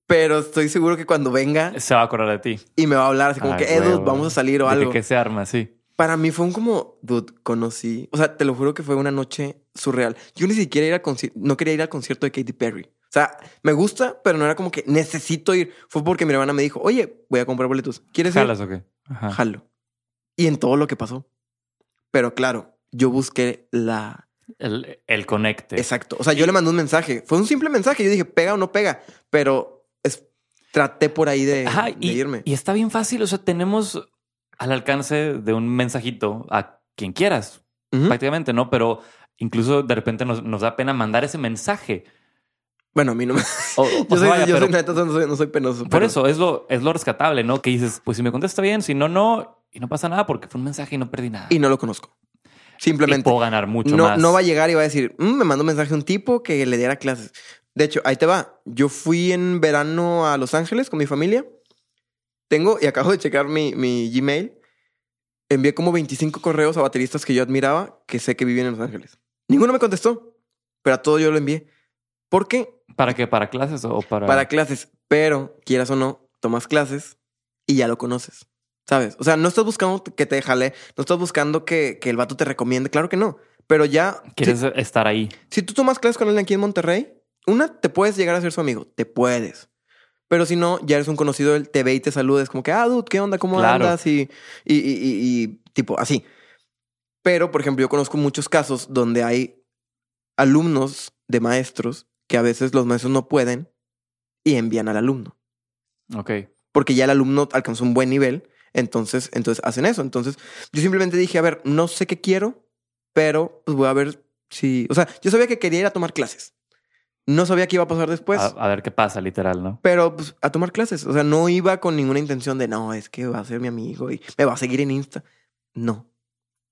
pero estoy seguro que cuando venga. Se va a acordar de ti. Y me va a hablar así como que, Edu, vamos a salir o algo. Que, se arma, sí. Para mí fue un como, dude, conocí. O sea, te lo juro que fue una noche surreal. Yo ni siquiera ir al no quería ir al concierto de Katy Perry. O sea, me gusta, pero no era como que necesito ir. Fue porque mi hermana me dijo, oye, voy a comprar boletos. ¿Quieres ir? ¿Jalas o qué? Jalo. Y en todo lo que pasó. Pero claro, yo busqué la... El, el conecte. Exacto. O sea, yo le mandé un mensaje. Fue un simple mensaje. Yo dije, pega o no pega. Pero es, traté por ahí de, irme. Y está bien fácil. O sea, tenemos al alcance de un mensajito a quien quieras, prácticamente, ¿no? Pero incluso de repente nos, da pena mandar ese mensaje. Bueno, a mí no me... yo, soy, no, soy, penoso. Por eso, es lo, es lo rescatable, ¿no? Que dices, pues si me contesta bien, si no, no, y no pasa nada porque fue un mensaje y no perdí nada. Y no lo conozco. Simplemente. puedo ganar mucho no, más. No va a llegar y va a decir, mm, me mandó un mensaje a un tipo que le diera clases. De hecho, ahí te va. Yo fui en verano a Los Ángeles con mi familia tengo, y acabo de checar mi, mi Gmail, envié como 25 correos a bateristas que yo admiraba, que sé que vivían en Los Ángeles. Ninguno me contestó, pero a todo yo lo envié. ¿Por qué? ¿Para qué? ¿Para clases o para...? Para clases, pero quieras o no, tomas clases y ya lo conoces, ¿sabes? O sea, no estás buscando que te jale, no estás buscando que, que el vato te recomiende, claro que no, pero ya... Quieres si, estar ahí. si tú tomas clases con él aquí en Monterrey, una, te puedes llegar a ser su amigo, te puedes. Pero si no, ya eres un conocido, él te ve y te saluda, es como que, ah, dude, ¿qué onda? ¿Cómo Claro. andas? Y, y, y, y- y tipo, así. Pero, por ejemplo, yo conozco muchos casos donde hay alumnos de maestros que a veces los maestros no pueden y envían al alumno. Ok. Porque ya el alumno alcanzó un buen nivel, entonces, entonces hacen eso. Entonces, yo simplemente dije, a ver, no sé qué quiero, pero pues voy a ver si... O sea, yo sabía que quería ir a tomar clases. No sabía qué iba a pasar después. a, a ver qué pasa, literal, ¿no? Pero pues a tomar clases. O sea, no iba con ninguna intención de no, es que va a ser mi amigo y me va a seguir en Insta. No.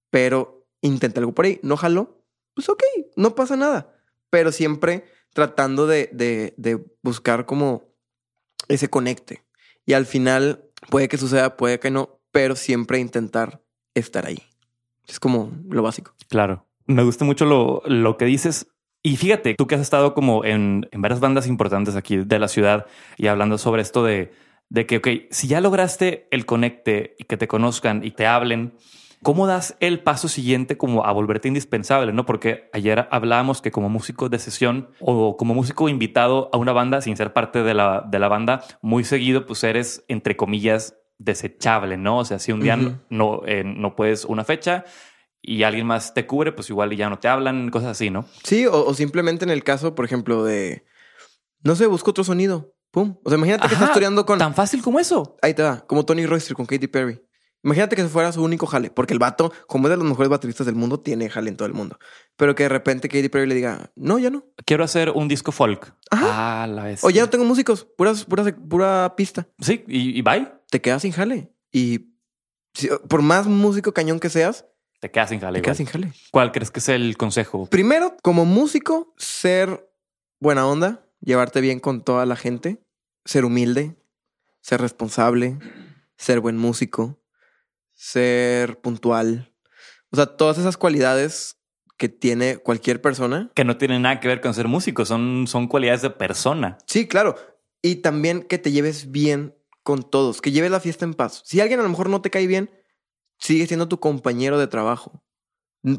Pero intenté algo por ahí. No jaló. Pues ok, no pasa nada. Pero siempre tratando de, de, de buscar como ese conecte. Y al final puede que suceda, puede que no, pero siempre intentar estar ahí. Es como lo básico. Claro. Me gusta mucho lo, lo que dices. Y fíjate, tú que has estado como en, en varias bandas importantes aquí de la ciudad y hablando sobre esto de, de que, ok, si ya lograste el conecte y que te conozcan y te hablen, ¿cómo das el paso siguiente como a volverte indispensable? ¿No? Porque ayer hablábamos que como músico de sesión o como músico invitado a una banda sin ser parte de la, de la banda, muy seguido pues eres, entre comillas, desechable, ¿no? O sea, si un día no, eh, no puedes una fecha, y alguien más te cubre, pues igual y ya no te hablan, cosas así, ¿no? Sí, o, o simplemente en el caso, por ejemplo, de no sé, busco otro sonido. Pum. O sea, imagínate que estás toreando con. Tan fácil como eso. Ahí te va, como Tony Royster con Katy Perry. Imagínate que fuera su único jale, porque el vato, como es de los mejores bateristas del mundo, tiene jale en todo el mundo. Pero que de repente Katy Perry le diga, no, ya no. Quiero hacer un disco folk. Ajá. Ah, la vez. O ya no tengo músicos, puras, puras, pura pista. Sí, y, y bye. Te quedas sin jale. Y si- por más músico cañón que seas, Te quedas sin jale. te quedas sin jale. ¿Cuál crees que es el consejo? Primero, como músico, ser buena onda, llevarte bien con toda la gente, ser humilde, ser responsable, ser buen músico, ser puntual. O sea, todas esas cualidades que tiene cualquier persona. Que no tiene nada que ver con ser músico, son, son cualidades de persona. Sí, claro. Y también que te lleves bien con todos, que lleves la fiesta en paz. Si alguien a lo mejor no te cae bien, sigue siendo tu compañero de trabajo.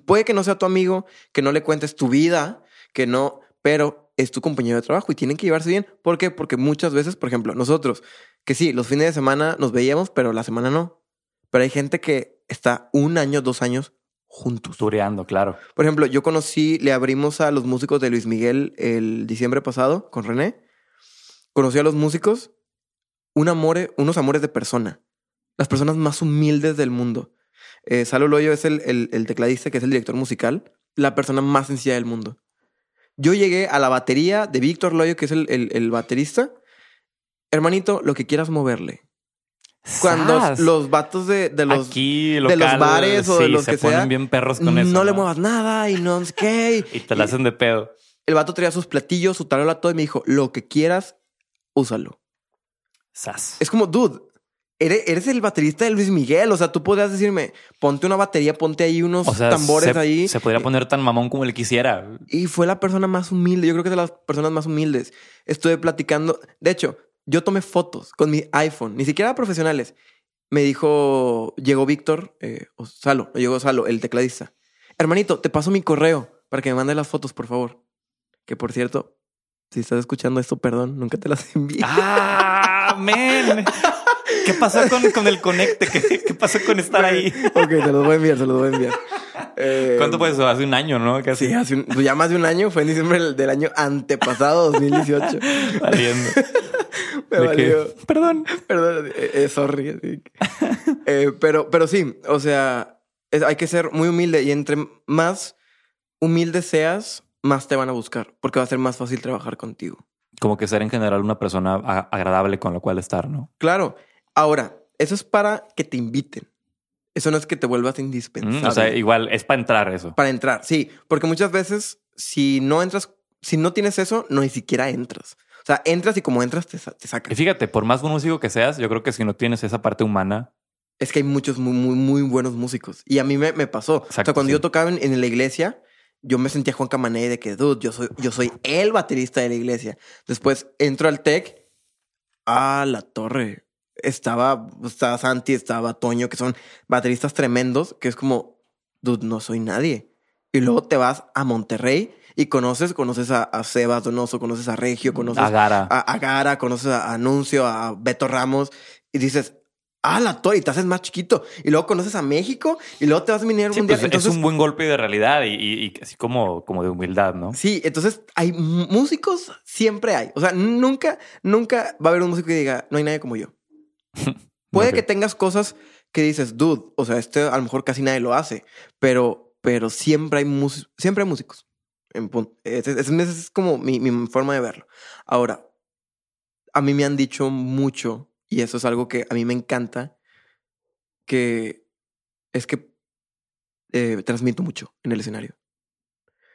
Puede que no sea tu amigo, que no le cuentes tu vida, que no, pero es tu compañero de trabajo y tienen que llevarse bien. ¿Por qué? Porque muchas veces, por ejemplo, nosotros, que sí, los fines de semana nos veíamos, pero la semana no. Pero hay gente que está un año, dos años juntos. Tureando, claro. Por ejemplo, yo conocí, le abrimos a los músicos de Luis Miguel el diciembre pasado con René. Conocí a los músicos, un amor, unos amores de persona. Las personas más humildes del mundo. Eh, Salo Loyo es el, el- el tecladista, que es el director musical, la persona más sencilla del mundo. Yo llegué a la batería de Víctor Loyo, que es el, el- baterista. Hermanito, lo que quieras moverle. Cuando ¡Sas! los vatos de, de los Aquí, de los bares o de los se que ponen sea, bien perros con no eso. le muevas nada y no sé qué. Y te la hacen de pedo. El vato traía sus platillos, su tarola, todo y me dijo, lo que quieras, úsalo. Sas. Es como, dude, eres, eres el baterista de Luis Miguel. O sea, tú podrías decirme, ponte una batería, ponte ahí unos O sea, tambores se, ahí. se podría poner tan mamón como él quisiera. Y fue la persona más humilde. Yo creo que es de las personas más humildes. Estuve platicando. De hecho, yo tomé fotos con mi iPhone, ni siquiera profesionales. Me dijo, llegó Víctor, eh, o Salo, llegó Salo, el tecladista. Hermanito, te paso mi correo para que me mandes las fotos, por favor. Que por cierto, si estás escuchando esto, perdón, nunca te las envié. ¡Ah, men! ¿Qué pasó con, con el conecte? ¿Qué, qué pasó con estar ahí? ok, te los voy a enviar, se los voy a enviar. Eh, ¿Cuánto fue eso? Hace un año, ¿no? Casi Sí, hace un- ya más de un año, fue en diciembre del, año antepasado, 2018. valiendo. Me De que, valió. Perdón. Perdón, eh, eh, sorry. así que- Eh, pero, pero sí, o sea, es- hay que ser muy humilde y entre más humilde seas, más te van a buscar, porque va a ser más fácil trabajar contigo. Como que ser en general una persona agradable con la cual estar, ¿no? Claro. Ahora, eso es para que te inviten. Eso no es que te vuelvas indispensable. Mm, o sea, igual es para entrar eso. para entrar, sí, porque muchas veces si no entras, si no tienes eso, no ni siquiera entras. O sea, entras y como entras te, te Y sacan. fíjate, por más buen músico que seas, yo creo que si no tienes esa parte humana, Es que hay muchos muy, muy, muy buenos músicos. Y a mí me, me pasó. o sea, cuando sí. yo tocaba en, en la iglesia, yo me sentía Juan Camané de que, dude, yo soy, yo soy el baterista de la iglesia. Después entro al tech, a la torre. Estaba, estaba Santi, estaba Toño, que son bateristas tremendos, que es como, dude, no soy nadie. Y luego te vas a Monterrey y conoces, conoces a, a Sebas Donoso, conoces a Regio, conoces A Gara. a, a Gara, conoces a Anuncio, a Beto Ramos y dices, ah, la torre, y te haces más chiquito. Y luego conoces a México y luego te vas a venir Sí, un día. pues, Entonces, es un buen golpe de realidad y, y- y así como, como de humildad, ¿no? Sí, entonces hay músicos, siempre hay. O sea, nunca, nunca va a haber un músico que diga, no hay nadie como yo. Puede que tengas cosas que dices, dude, o sea, este a lo mejor casi nadie lo hace, pero, pero siempre hay mus- siempre hay músicos. En pun- Ese es, ese es como mi, mi forma de verlo. Ahora, a mí me han dicho mucho, y eso es algo que a mí me encanta, que es que eh, transmito mucho en el escenario.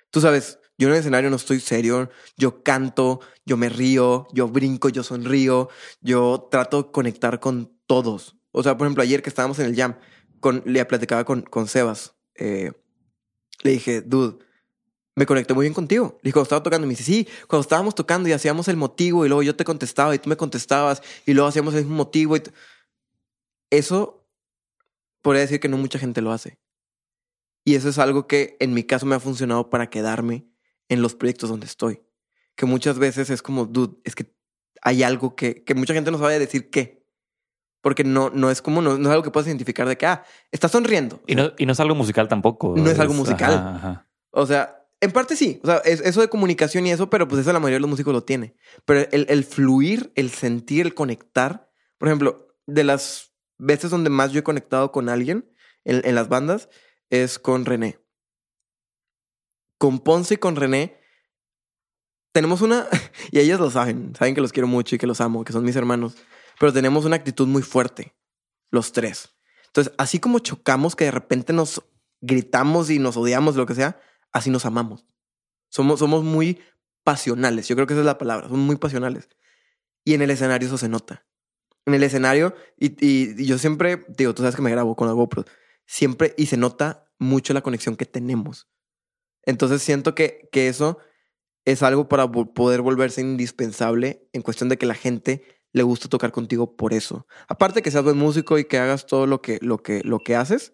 Tú sabes, yo en el escenario no estoy serio, yo canto, yo me río, yo brinco, yo sonrío, yo trato de conectar con todos. O sea, por ejemplo, ayer que estábamos en el jam, le platicaba con, con Sebas, eh, le dije, dude, me conecté muy bien contigo. Le dije, cuando estaba tocando, me dice, sí, cuando estábamos tocando y hacíamos el motivo y luego yo te contestaba y tú me contestabas y luego hacíamos el mismo motivo. Y Eso podría decir que no mucha gente lo hace. Y eso es algo que en mi caso me ha funcionado para quedarme en los proyectos donde estoy. Que muchas veces es como, dude, es que hay algo que, que mucha gente no sabe decir qué. Porque no, no es como, no, no es algo que puedas identificar de que, ah, está sonriendo. Y no, y no es algo musical tampoco. No es algo musical. ajá, ajá. O sea, en parte sí. O sea, es, eso de comunicación y eso, pero pues eso la mayoría de los músicos lo tiene. Pero el, el fluir, el sentir, el conectar. Por ejemplo, de las veces donde más yo he conectado con alguien en, en las bandas es con René. Con Ponce y con René tenemos una, y ellos lo saben, saben que los quiero mucho y que los amo, que son mis hermanos, pero tenemos una actitud muy fuerte, los tres. Entonces, así como chocamos que de repente nos gritamos y nos odiamos, lo que sea, así nos amamos. Somos, somos muy pasionales, yo creo que esa es la palabra, somos muy pasionales. Y en el escenario eso se nota. En el escenario, y- y yo siempre, digo, tú sabes que me grabo con la GoPro, siempre, y se nota mucho la conexión que tenemos. Entonces siento que, que eso es algo para poder volverse indispensable en cuestión de que la gente le gusta tocar contigo por eso. Aparte que seas buen músico y que hagas todo lo que, lo que, lo que haces.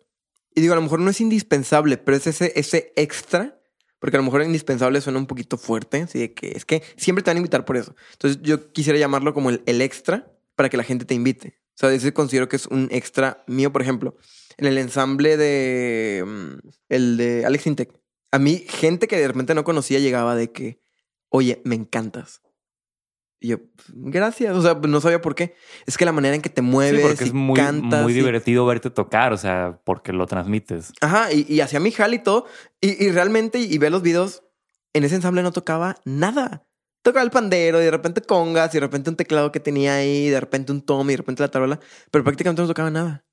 Y digo, a lo mejor no es indispensable, pero es ese, ese extra, porque a lo mejor indispensable suena un poquito fuerte, así de que es que siempre te van a invitar por eso. Entonces yo quisiera llamarlo como el, el extra para que la gente te invite. O sea, ese considero que es un extra mío, por ejemplo, en el ensamble de mm, el de Alex Intec. A mí, gente que de repente no conocía llegaba de que, oye, me encantas. Y yo, gracias. O sea, no sabía por qué. Es que la manera en que te Sí, mueves porque y es muy, cantas. muy y- divertido verte tocar, o sea, porque lo transmites. Ajá, y, y hacía mi jal y todo. Y, y realmente, y, ve los videos, en ese ensamble no tocaba nada. Tocaba el pandero, y de repente congas, y de repente un teclado que tenía ahí, y de repente un tom, y de repente la tarola. Pero prácticamente no tocaba nada.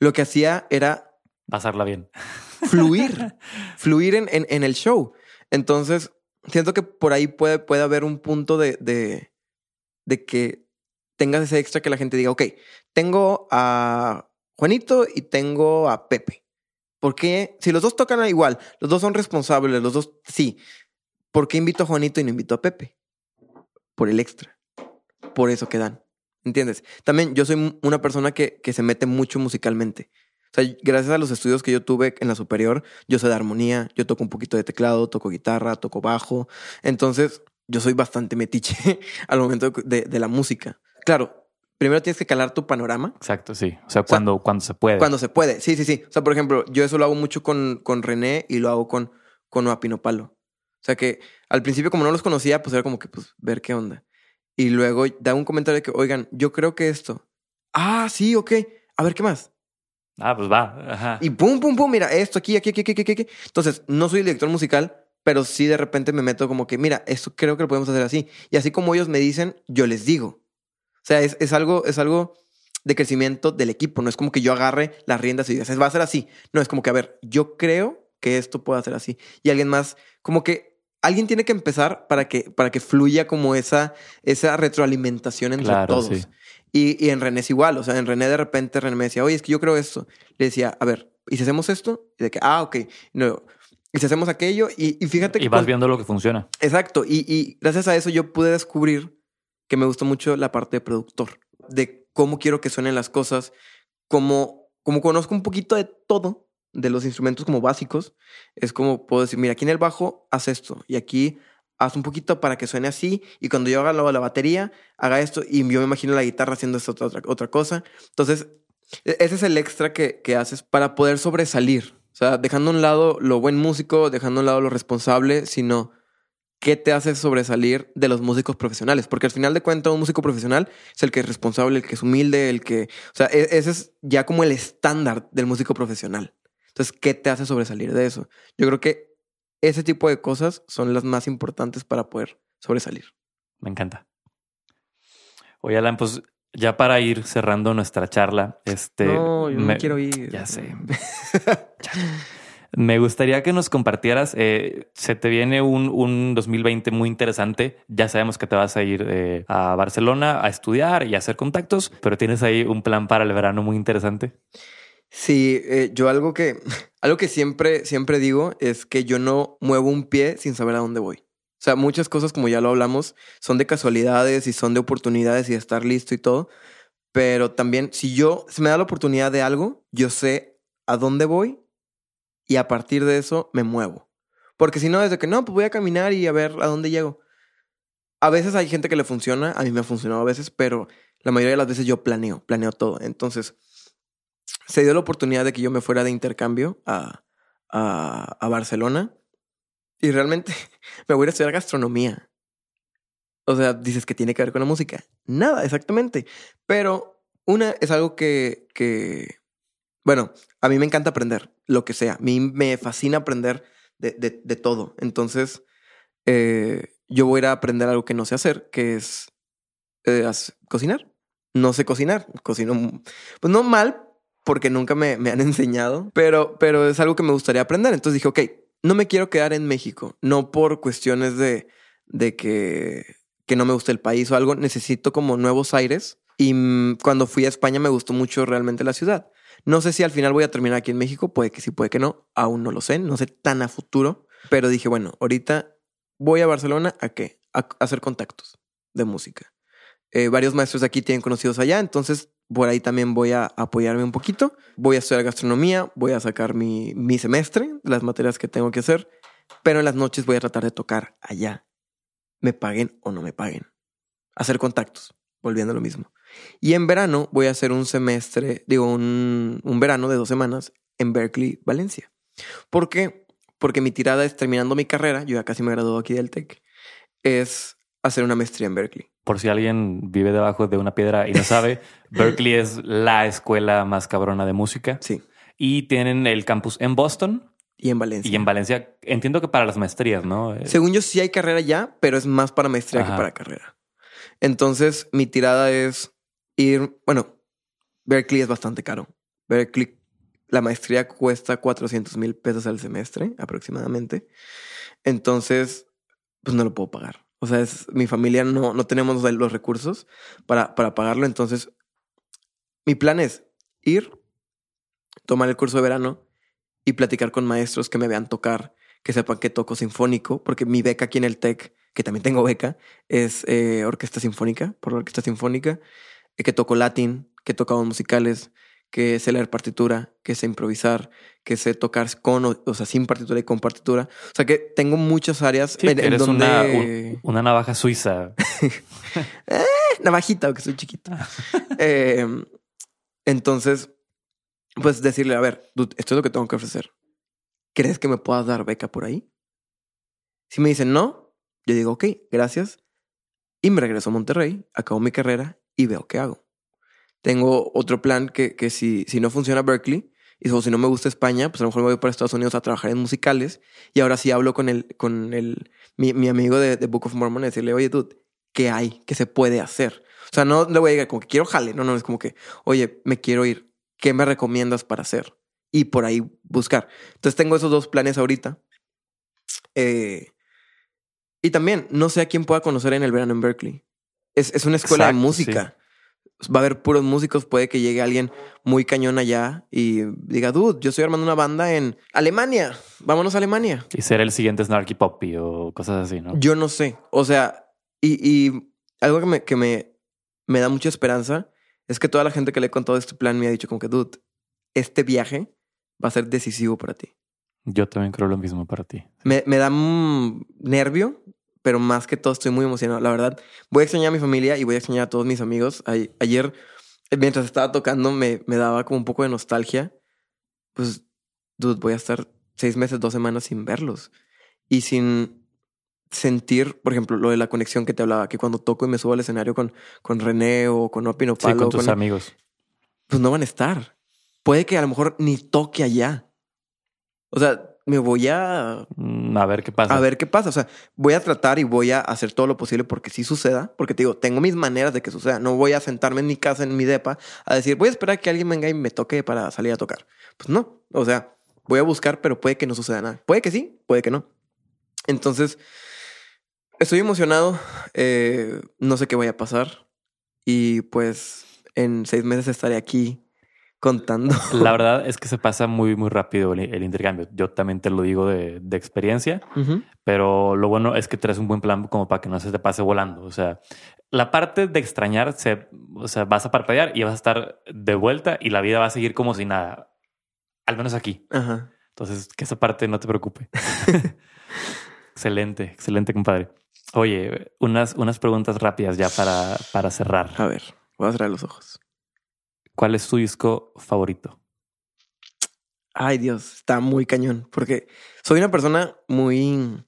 Lo que hacía era Pasarla bien. Fluir, fluir en, en, en el show. Entonces, siento que por ahí puede, puede haber un punto de, de, de que tengas ese extra que la gente diga, ok, tengo a Juanito y tengo a Pepe. ¿Por qué? Si los dos tocan igual, los dos son responsables, los dos, sí. ¿Por qué invito a Juanito y no invito a Pepe? Por el extra. Por eso que dan. ¿Entiendes? También yo soy una persona que, que se mete mucho musicalmente. O sea, gracias a los estudios que yo tuve en la superior, yo sé de armonía, yo toco un poquito de teclado, toco guitarra, toco bajo. Entonces, yo soy bastante metiche al momento de, de la música. Claro, primero tienes que calar tu panorama Exacto, sí. O sea, cuando, cuando se puede. cuando se puede. Sí, sí, sí. O sea, por ejemplo, yo eso lo hago mucho con, con René y lo hago con, con Noapino Palo. O sea que al principio, como no los conocía, pues era como que, pues, ver qué onda. Y luego da un comentario de que, oigan, yo creo que esto. Ah, sí, ok. A ver, ¿qué más? Ah, pues va. Ajá. Y pum, pum, pum, mira, esto aquí, aquí, aquí, aquí, aquí, aquí. Entonces, no soy director musical, pero sí de repente me meto como que, mira, esto creo que lo podemos hacer así. Y así como ellos me dicen, yo les digo. O sea, es, es algo, es algo de crecimiento del equipo. No es como que yo agarre las riendas y diga, va a ser así. No, es como que, a ver, yo creo que esto puede ser así. Y alguien más, como que alguien tiene que empezar para que, para que fluya como esa, esa retroalimentación entre Claro, todos. sí. Y, y en René es igual. O sea, en René de repente René me decía, oye, es que yo creo esto. Le decía, a ver, ¿y si hacemos esto? Y de que, ah, ok. No, Y si hacemos aquello, y, fíjate que. Y vas viendo lo que funciona. Exacto. Y, y gracias a eso yo pude descubrir que me gustó mucho la parte de productor, de cómo quiero que suenen las cosas, como, como conozco un poquito de todo, de los instrumentos como básicos, es como puedo decir, mira, aquí en el bajo haz esto y aquí haz un poquito para que suene así y cuando yo haga la, la batería, haga esto y yo me imagino la guitarra haciendo esta otra, otra cosa. Entonces, e, ese es el extra que, que haces para poder sobresalir. O sea, dejando a un lado lo buen músico, dejando a un lado lo responsable, sino qué te hace sobresalir de los músicos profesionales. Porque al final de cuentas, un músico profesional es el que es responsable, el que es humilde, el que... O sea, e, ese es ya como el estándar del músico profesional. Entonces, ¿qué te hace sobresalir de eso? Yo creo que ese tipo de cosas son las más importantes para poder sobresalir. Me encanta. Oye, Alan, pues ya para ir cerrando nuestra charla, este. No, yo me, quiero ir. Ya sé. me gustaría que nos compartieras. Eh, se te viene un, un, 2020 muy interesante. Ya sabemos que te vas a ir eh, a Barcelona a estudiar y a hacer contactos, pero tienes ahí un plan para el verano muy interesante. Sí, eh, yo algo que, algo que siempre, siempre digo es que yo no muevo un pie sin saber a dónde voy. O sea, muchas cosas, como ya lo hablamos, son de casualidades y son de oportunidades y de estar listo y todo. Pero también, si yo, se me da la oportunidad de algo, yo sé a dónde voy y a partir de eso me muevo. Porque si no, desde que no, pues voy a caminar y a ver a dónde llego. A veces hay gente que le funciona, a mí me ha funcionado a veces, pero la mayoría de las veces yo planeo, planeo todo. Entonces, se dio la oportunidad de que yo me fuera de intercambio a, a, Barcelona y realmente me voy a estudiar gastronomía. O sea, dices que tiene que ver con la música. Nada, exactamente. Pero una es algo que, que, bueno, a mí me encanta aprender, lo que sea. A mí me fascina aprender de, de, todo. Entonces, eh, yo voy a ir a aprender algo que no sé hacer, que es eh, cocinar. No sé cocinar. Cocino, pues no mal, porque nunca me, me han enseñado, pero, pero es algo que me gustaría aprender. Entonces dije, ok, no me quiero quedar en México, no por cuestiones de, de que, que no me guste el país o algo, necesito como nuevos aires. Y cuando fui a España me gustó mucho realmente la ciudad. No sé si al final voy a terminar aquí en México, puede que sí, puede que no, aún no lo sé, no sé tan a futuro, pero dije, bueno, ahorita voy a Barcelona a qué? Hacer contactos de música. Eh, varios maestros de aquí tienen conocidos allá, entonces por ahí también voy a apoyarme un poquito. Voy a estudiar gastronomía, voy a sacar mi, mi semestre, las materias que tengo que hacer, pero en las noches voy a tratar de tocar allá. Me paguen o no me paguen. Hacer contactos, volviendo a lo mismo. Y en verano voy a hacer un semestre, digo, un, un verano de dos semanas en Berkeley, Valencia. ¿Por qué? Porque mi tirada es terminando mi carrera, yo ya casi me graduado aquí del TEC, es hacer una maestría en Berkeley. Por si alguien vive debajo de una piedra y no sabe, Berkeley es la escuela más cabrona de música. Sí. Y tienen el campus en Boston. Y en Valencia. Y en Valencia, entiendo que para las maestrías, ¿no? Eh, Según yo sí hay carrera ya, pero es más para maestría que para carrera. Entonces, mi tirada es ir, bueno, Berkeley es bastante caro. Berkeley, la maestría cuesta 400 mil pesos al semestre aproximadamente. Entonces, pues no lo puedo pagar. O sea, es, mi familia no, no tenemos los recursos para, para pagarlo. Entonces, mi plan es ir, tomar el curso de verano y platicar con maestros que me vean tocar, que sepan que toco sinfónico, porque mi beca aquí en el TEC, que también tengo beca, es eh, orquesta sinfónica, por orquesta sinfónica, eh, que toco latín, que tocamos musicales, que sé leer partitura, que sé improvisar, que sé tocar con, o, sea, sin partitura y con partitura. O sea que tengo muchas áreas en, eres Una, una, navaja suiza. eh, navajita, aunque soy chiquita. eh, entonces, pues decirle, a ver, esto es lo que tengo que ofrecer. ¿Crees que me puedas dar beca por ahí? Si me dicen no, yo digo, ok, gracias. Y me regreso a Monterrey, acabo mi carrera y veo qué hago. Tengo otro plan que, que si, si no funciona Berkeley, y si no me gusta España, pues a lo mejor me voy para Estados Unidos a trabajar en musicales. Y ahora sí hablo con el, con el, mi, mi amigo de, de, Book of Mormon y decirle, oye, dude, ¿qué hay? ¿Qué se puede hacer? O sea, no le voy a decir como que quiero jale. No, no, es como que, oye, me quiero ir. ¿Qué me recomiendas para hacer? Y por ahí buscar. Entonces tengo esos dos planes ahorita. Eh, y también, no sé a quién pueda conocer en el verano en Berkeley. Es, es una escuela de música. Va a haber puros músicos, puede que llegue alguien muy cañón allá y diga, dude, yo estoy armando una banda en Alemania, vámonos a Alemania. Y ser el siguiente Snarky Poppy o cosas así, ¿no? Yo no sé, o sea, y, y algo que me, que me, me da mucha esperanza es que toda la gente que le he contado este plan me ha dicho como que, dude, este viaje va a ser decisivo para ti. Yo también creo lo mismo para ti. Me, me da un nervio, pero más que todo estoy muy emocionado. La verdad, voy a extrañar a mi familia y voy a extrañar a todos mis amigos. Ayer, mientras estaba tocando, me, me daba como un poco de nostalgia. Pues, dude, voy a estar seis meses, dos semanas sin verlos. Y sin sentir, por ejemplo, lo de la conexión que te hablaba, que cuando toco y me subo al escenario con, con René o con Opino Sí, Palo, con tus con- amigos. pues no van a estar. Puede que a lo mejor ni toque allá. O sea, me voy a Mm, A ver qué pasa. a ver qué pasa. O sea, voy a tratar y voy a hacer todo lo posible porque sí suceda. Porque te digo, tengo mis maneras de que suceda. No voy a sentarme en mi casa, en mi depa, a decir, voy a esperar a que alguien venga y me toque para salir a tocar. Pues no. O sea, voy a buscar, pero puede que no suceda nada. Puede que sí, puede que no. Entonces, estoy emocionado. Eh, no sé qué vaya a pasar. Y pues en seis meses estaré aquí contando. La verdad es que se pasa muy, muy rápido el, el intercambio. Yo también te lo digo de, de experiencia, pero lo bueno es que traes un buen plan como para que no se te pase volando. O sea, la parte de extrañar, se, o sea, vas a parpadear y vas a estar de vuelta y la vida va a seguir como si nada. Al menos aquí. Ajá. Entonces, que esa parte no te preocupe. excelente, excelente, compadre. Oye, unas, unas preguntas rápidas ya para, para cerrar. A ver, voy a cerrar los ojos. ¿Cuál es tu disco favorito? Ay, Dios, está muy cañón. Porque soy una persona muy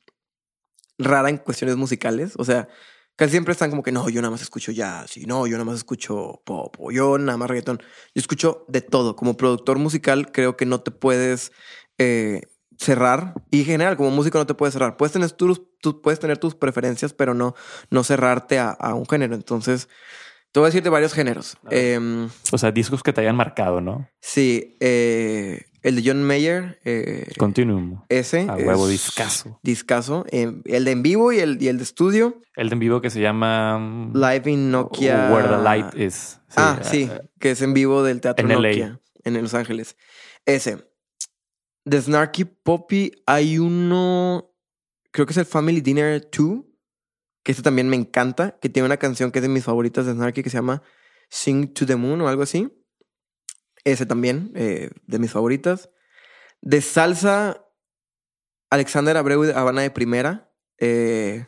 rara en cuestiones musicales. O sea, casi siempre están como que no, yo nada más escucho jazz y no, yo nada más escucho pop o yo nada más reggaetón. Yo escucho de todo. Como productor musical, creo que no te puedes eh, cerrar. Y en general, como músico, no te puedes cerrar. Puedes tener tus, puedes tener tus preferencias, pero no, no cerrarte a, a un género. Entonces, te voy a decir de varios géneros. Em, O sea, discos que te hayan marcado, ¿no? sí, eh, el de John Mayer. eh, Continuum. ese. A huevo, es discazo. Discazo. Eh, el de en vivo y el, y el de estudio. El de en vivo que se llama Live in Nokia. Where the Light Is. ah, sí. eh, Que es en vivo del Teatro en LA. Nokia. En Los Ángeles. Ese. De Snarky Poppy hay uno. Creo que es el Family Dinner 2. Que este también me encanta. Que tiene una canción que es de mis favoritas de Snarky que se llama Sing to the Moon o algo así. Ese también, eh, de mis favoritas. De salsa, Alexander Abreu Habana de Primera. eh,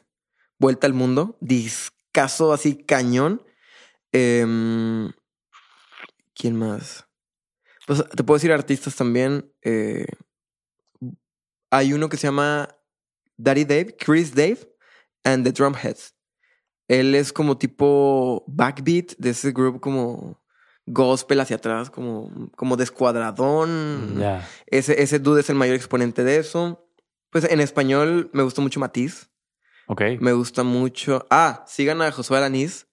Vuelta al Mundo. Discaso así cañón. Em, ¿Quién más? Pues te puedo decir artistas también. eh, hay uno que se llama Daddy Dave, Chris Dave and the Drumheads. Él es como tipo backbeat de ese grupo como gospel hacia atrás, como, como descuadradón. Ese, ese dude es el mayor exponente de eso. Pues en español me gustó mucho Matiz. Ok. Me gusta mucho. Ah, sigan a Josué Alanís.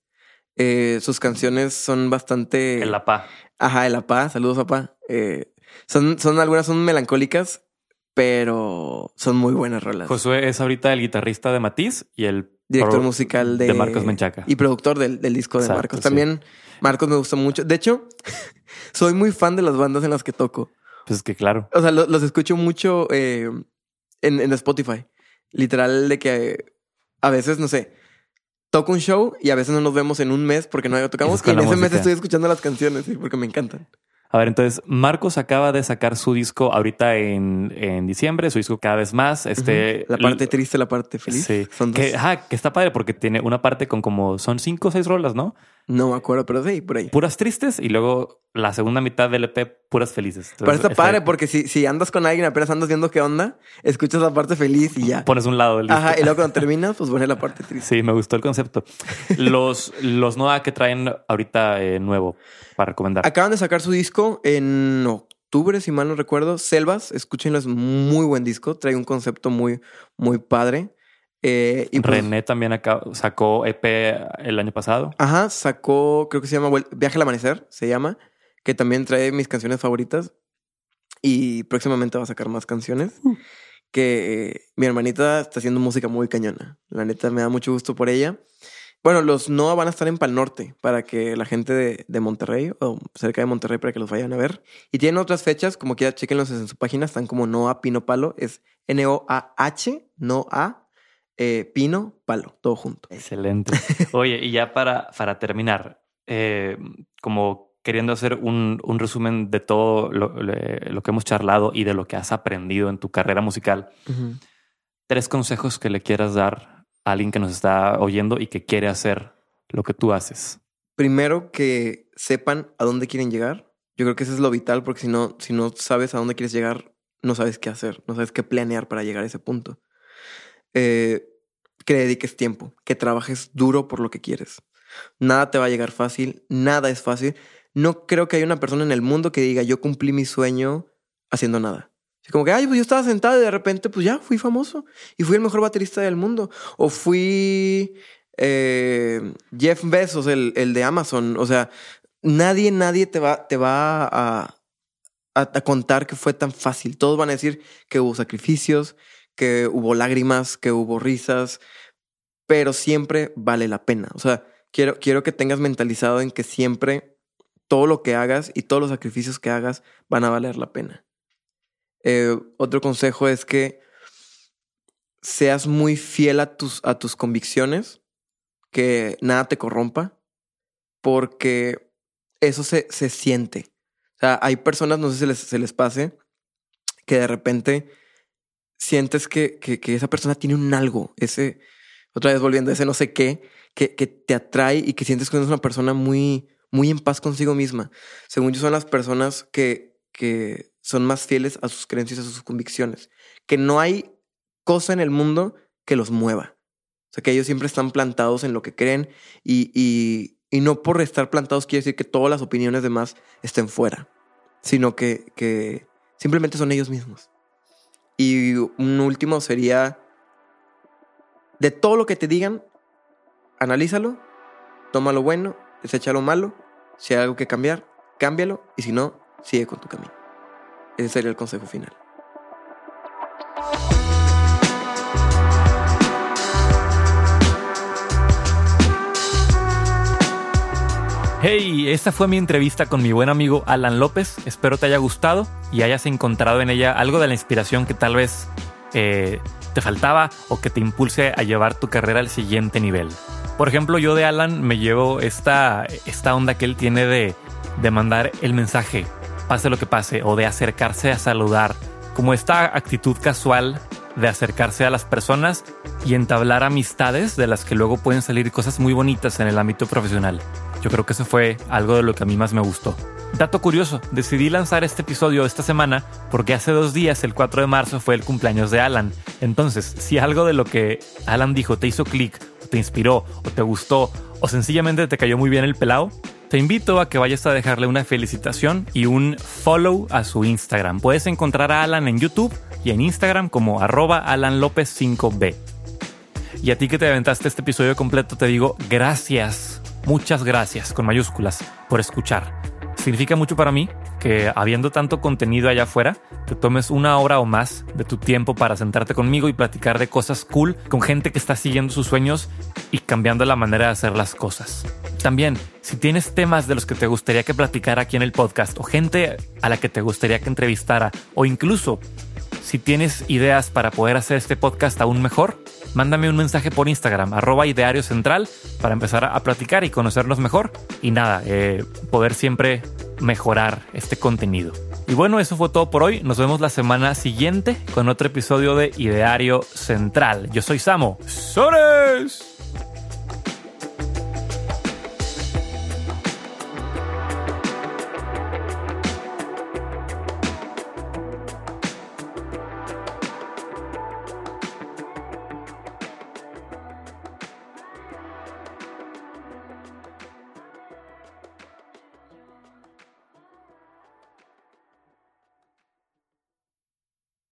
Eh, sus canciones son bastante. El APA. Ajá, el APA. Saludos, APA. Eh, son, son algunas son melancólicas, pero son muy buenas rolas. Josué es ahorita el guitarrista de Matiz y el Director musical de, de Marcos Menchaca. Y productor del, del disco de Exacto, Marcos. sí. También Marcos me gusta mucho. De hecho, soy muy fan de las bandas en las que toco. Pues que claro. O sea, lo- los escucho mucho eh, en, en Spotify. Literal de que a veces, no sé, toco un show y a veces no nos vemos en un mes porque no tocamos. Y en ese mes estoy escuchando las canciones, sí, porque me encantan. A ver, entonces, Marcos acaba de sacar su disco ahorita en, en diciembre, su disco cada vez más. Este, La parte triste, la parte feliz. Sí. Son dos. Que, ajá, que está padre porque tiene una parte con como son cinco o seis rolas, ¿no? No me acuerdo, pero sí, por ahí. Puras tristes y luego la segunda mitad del EP puras felices. Entonces, Pero está padre porque si, si andas con alguien, apenas andas viendo qué onda, escuchas la parte feliz y ya. Pones un lado del disco. Ajá, y luego cuando terminas, pues pones la parte triste. Sí, me gustó el concepto. Los, los que traen ahorita eh, nuevo para recomendar. Acaban de sacar su disco en octubre, si mal no recuerdo. Selvas, escúchenlo, es muy buen disco. Trae un concepto muy, muy padre. Eh, y pues, René también acá sacó EP el año pasado. Ajá, sacó, creo que se llama Viaje al Amanecer, se llama, que también trae mis canciones favoritas. Y próximamente va a sacar más canciones. Que eh, mi hermanita está haciendo música muy cañona. La neta me da mucho gusto por ella. Bueno, los NOA van a estar en Pal Norte para que la gente de, de, Monterrey o cerca de Monterrey para que los vayan a ver. Y tienen otras fechas, como quiera, chequenlos en su página, están como NOA Pino Palo, es N-O-A-H, NOA eh, Pino Palo, todo junto. Excelente. Oye, y ya para, para terminar, eh, como queriendo hacer un, un resumen de todo lo, lo, que hemos charlado y de lo que has aprendido en tu carrera musical, uh -huh. tres consejos que le quieras dar a alguien que nos está oyendo y que quiere hacer lo que tú haces. Primero, que sepan a dónde quieren llegar. Yo creo que eso es lo vital, porque si no, si no sabes a dónde quieres llegar, no sabes qué hacer, no sabes qué planear para llegar a ese punto. Eh, que dediques tiempo, que trabajes duro por lo que quieres. Nada te va a llegar fácil, nada es fácil. No creo que haya una persona en el mundo que diga yo cumplí mi sueño haciendo nada. Como que, ay, pues yo estaba sentado y de repente, pues ya fui famoso y fui el mejor baterista del mundo. O fui eh, Jeff Bezos, el, el, de Amazon. O sea, nadie, nadie te va, te va a, a, a contar que fue tan fácil. Todos van a decir que hubo sacrificios, que hubo lágrimas, que hubo risas, pero siempre vale la pena. O sea, quiero, quiero que tengas mentalizado en que siempre todo lo que hagas y todos los sacrificios que hagas van a valer la pena. Eh, otro consejo es que seas muy fiel a tus, a tus convicciones, que nada te corrompa, porque eso se, se siente. O sea, hay personas, no sé si se les pase, que de repente sientes que, que, que, esa persona tiene un algo, ese, otra vez volviendo ese no sé qué, que, que te atrae y que sientes que es una persona muy, muy en paz consigo misma. Según yo, son las personas que, que son más fieles a sus creencias, a sus convicciones. Que no hay cosa en el mundo que los mueva. O sea, que ellos siempre están plantados en lo que creen y, y, y no por estar plantados quiere decir que todas las opiniones demás estén fuera, sino que, que simplemente son ellos mismos. Y un último sería, de todo lo que te digan, analízalo, toma lo bueno, desecha lo malo, si hay algo que cambiar, cámbialo y si no, sigue con tu camino. Ese sería el consejo final. Hey, esta fue mi entrevista con mi buen amigo Alan López. Espero te haya gustado y hayas encontrado en ella algo de la inspiración que tal vez eh, te faltaba o que te impulse a llevar tu carrera al siguiente nivel. Por ejemplo, yo de Alan me llevo esta, esta onda que él tiene de, de mandar el mensaje, pase lo que pase, o de acercarse a saludar, como esta actitud casual de acercarse a las personas y entablar amistades de las que luego pueden salir cosas muy bonitas en el ámbito profesional. Yo creo que eso fue algo de lo que a mí más me gustó. Dato curioso, decidí lanzar este episodio esta semana porque hace dos días, el 4 de marzo, fue el cumpleaños de Alan. Entonces, si algo de lo que Alan dijo te hizo clic, te inspiró, o te gustó, o sencillamente te cayó muy bien el pelao, te invito a que vayas a dejarle una felicitación y un follow a su Instagram. Puedes encontrar a Alan en YouTube y en Instagram como arroba Alan López 5B. Y a ti que te aventaste este episodio completo te digo gracias, muchas gracias con mayúsculas por escuchar. Significa mucho para mí que habiendo tanto contenido allá afuera, te tomes una hora o más de tu tiempo para sentarte conmigo y platicar de cosas cool con gente que está siguiendo sus sueños y cambiando la manera de hacer las cosas. También, si tienes temas de los que te gustaría que platicara aquí en el podcast o gente a la que te gustaría que entrevistara o incluso si tienes ideas para poder hacer este podcast aún mejor, mándame un mensaje por Instagram, arroba ideario central, para empezar a platicar y conocernos mejor. Y nada, eh, poder siempre mejorar este contenido. Y bueno, eso fue todo por hoy. Nos vemos la semana siguiente con otro episodio de Ideario Central. Yo soy Samo. ¡Sores!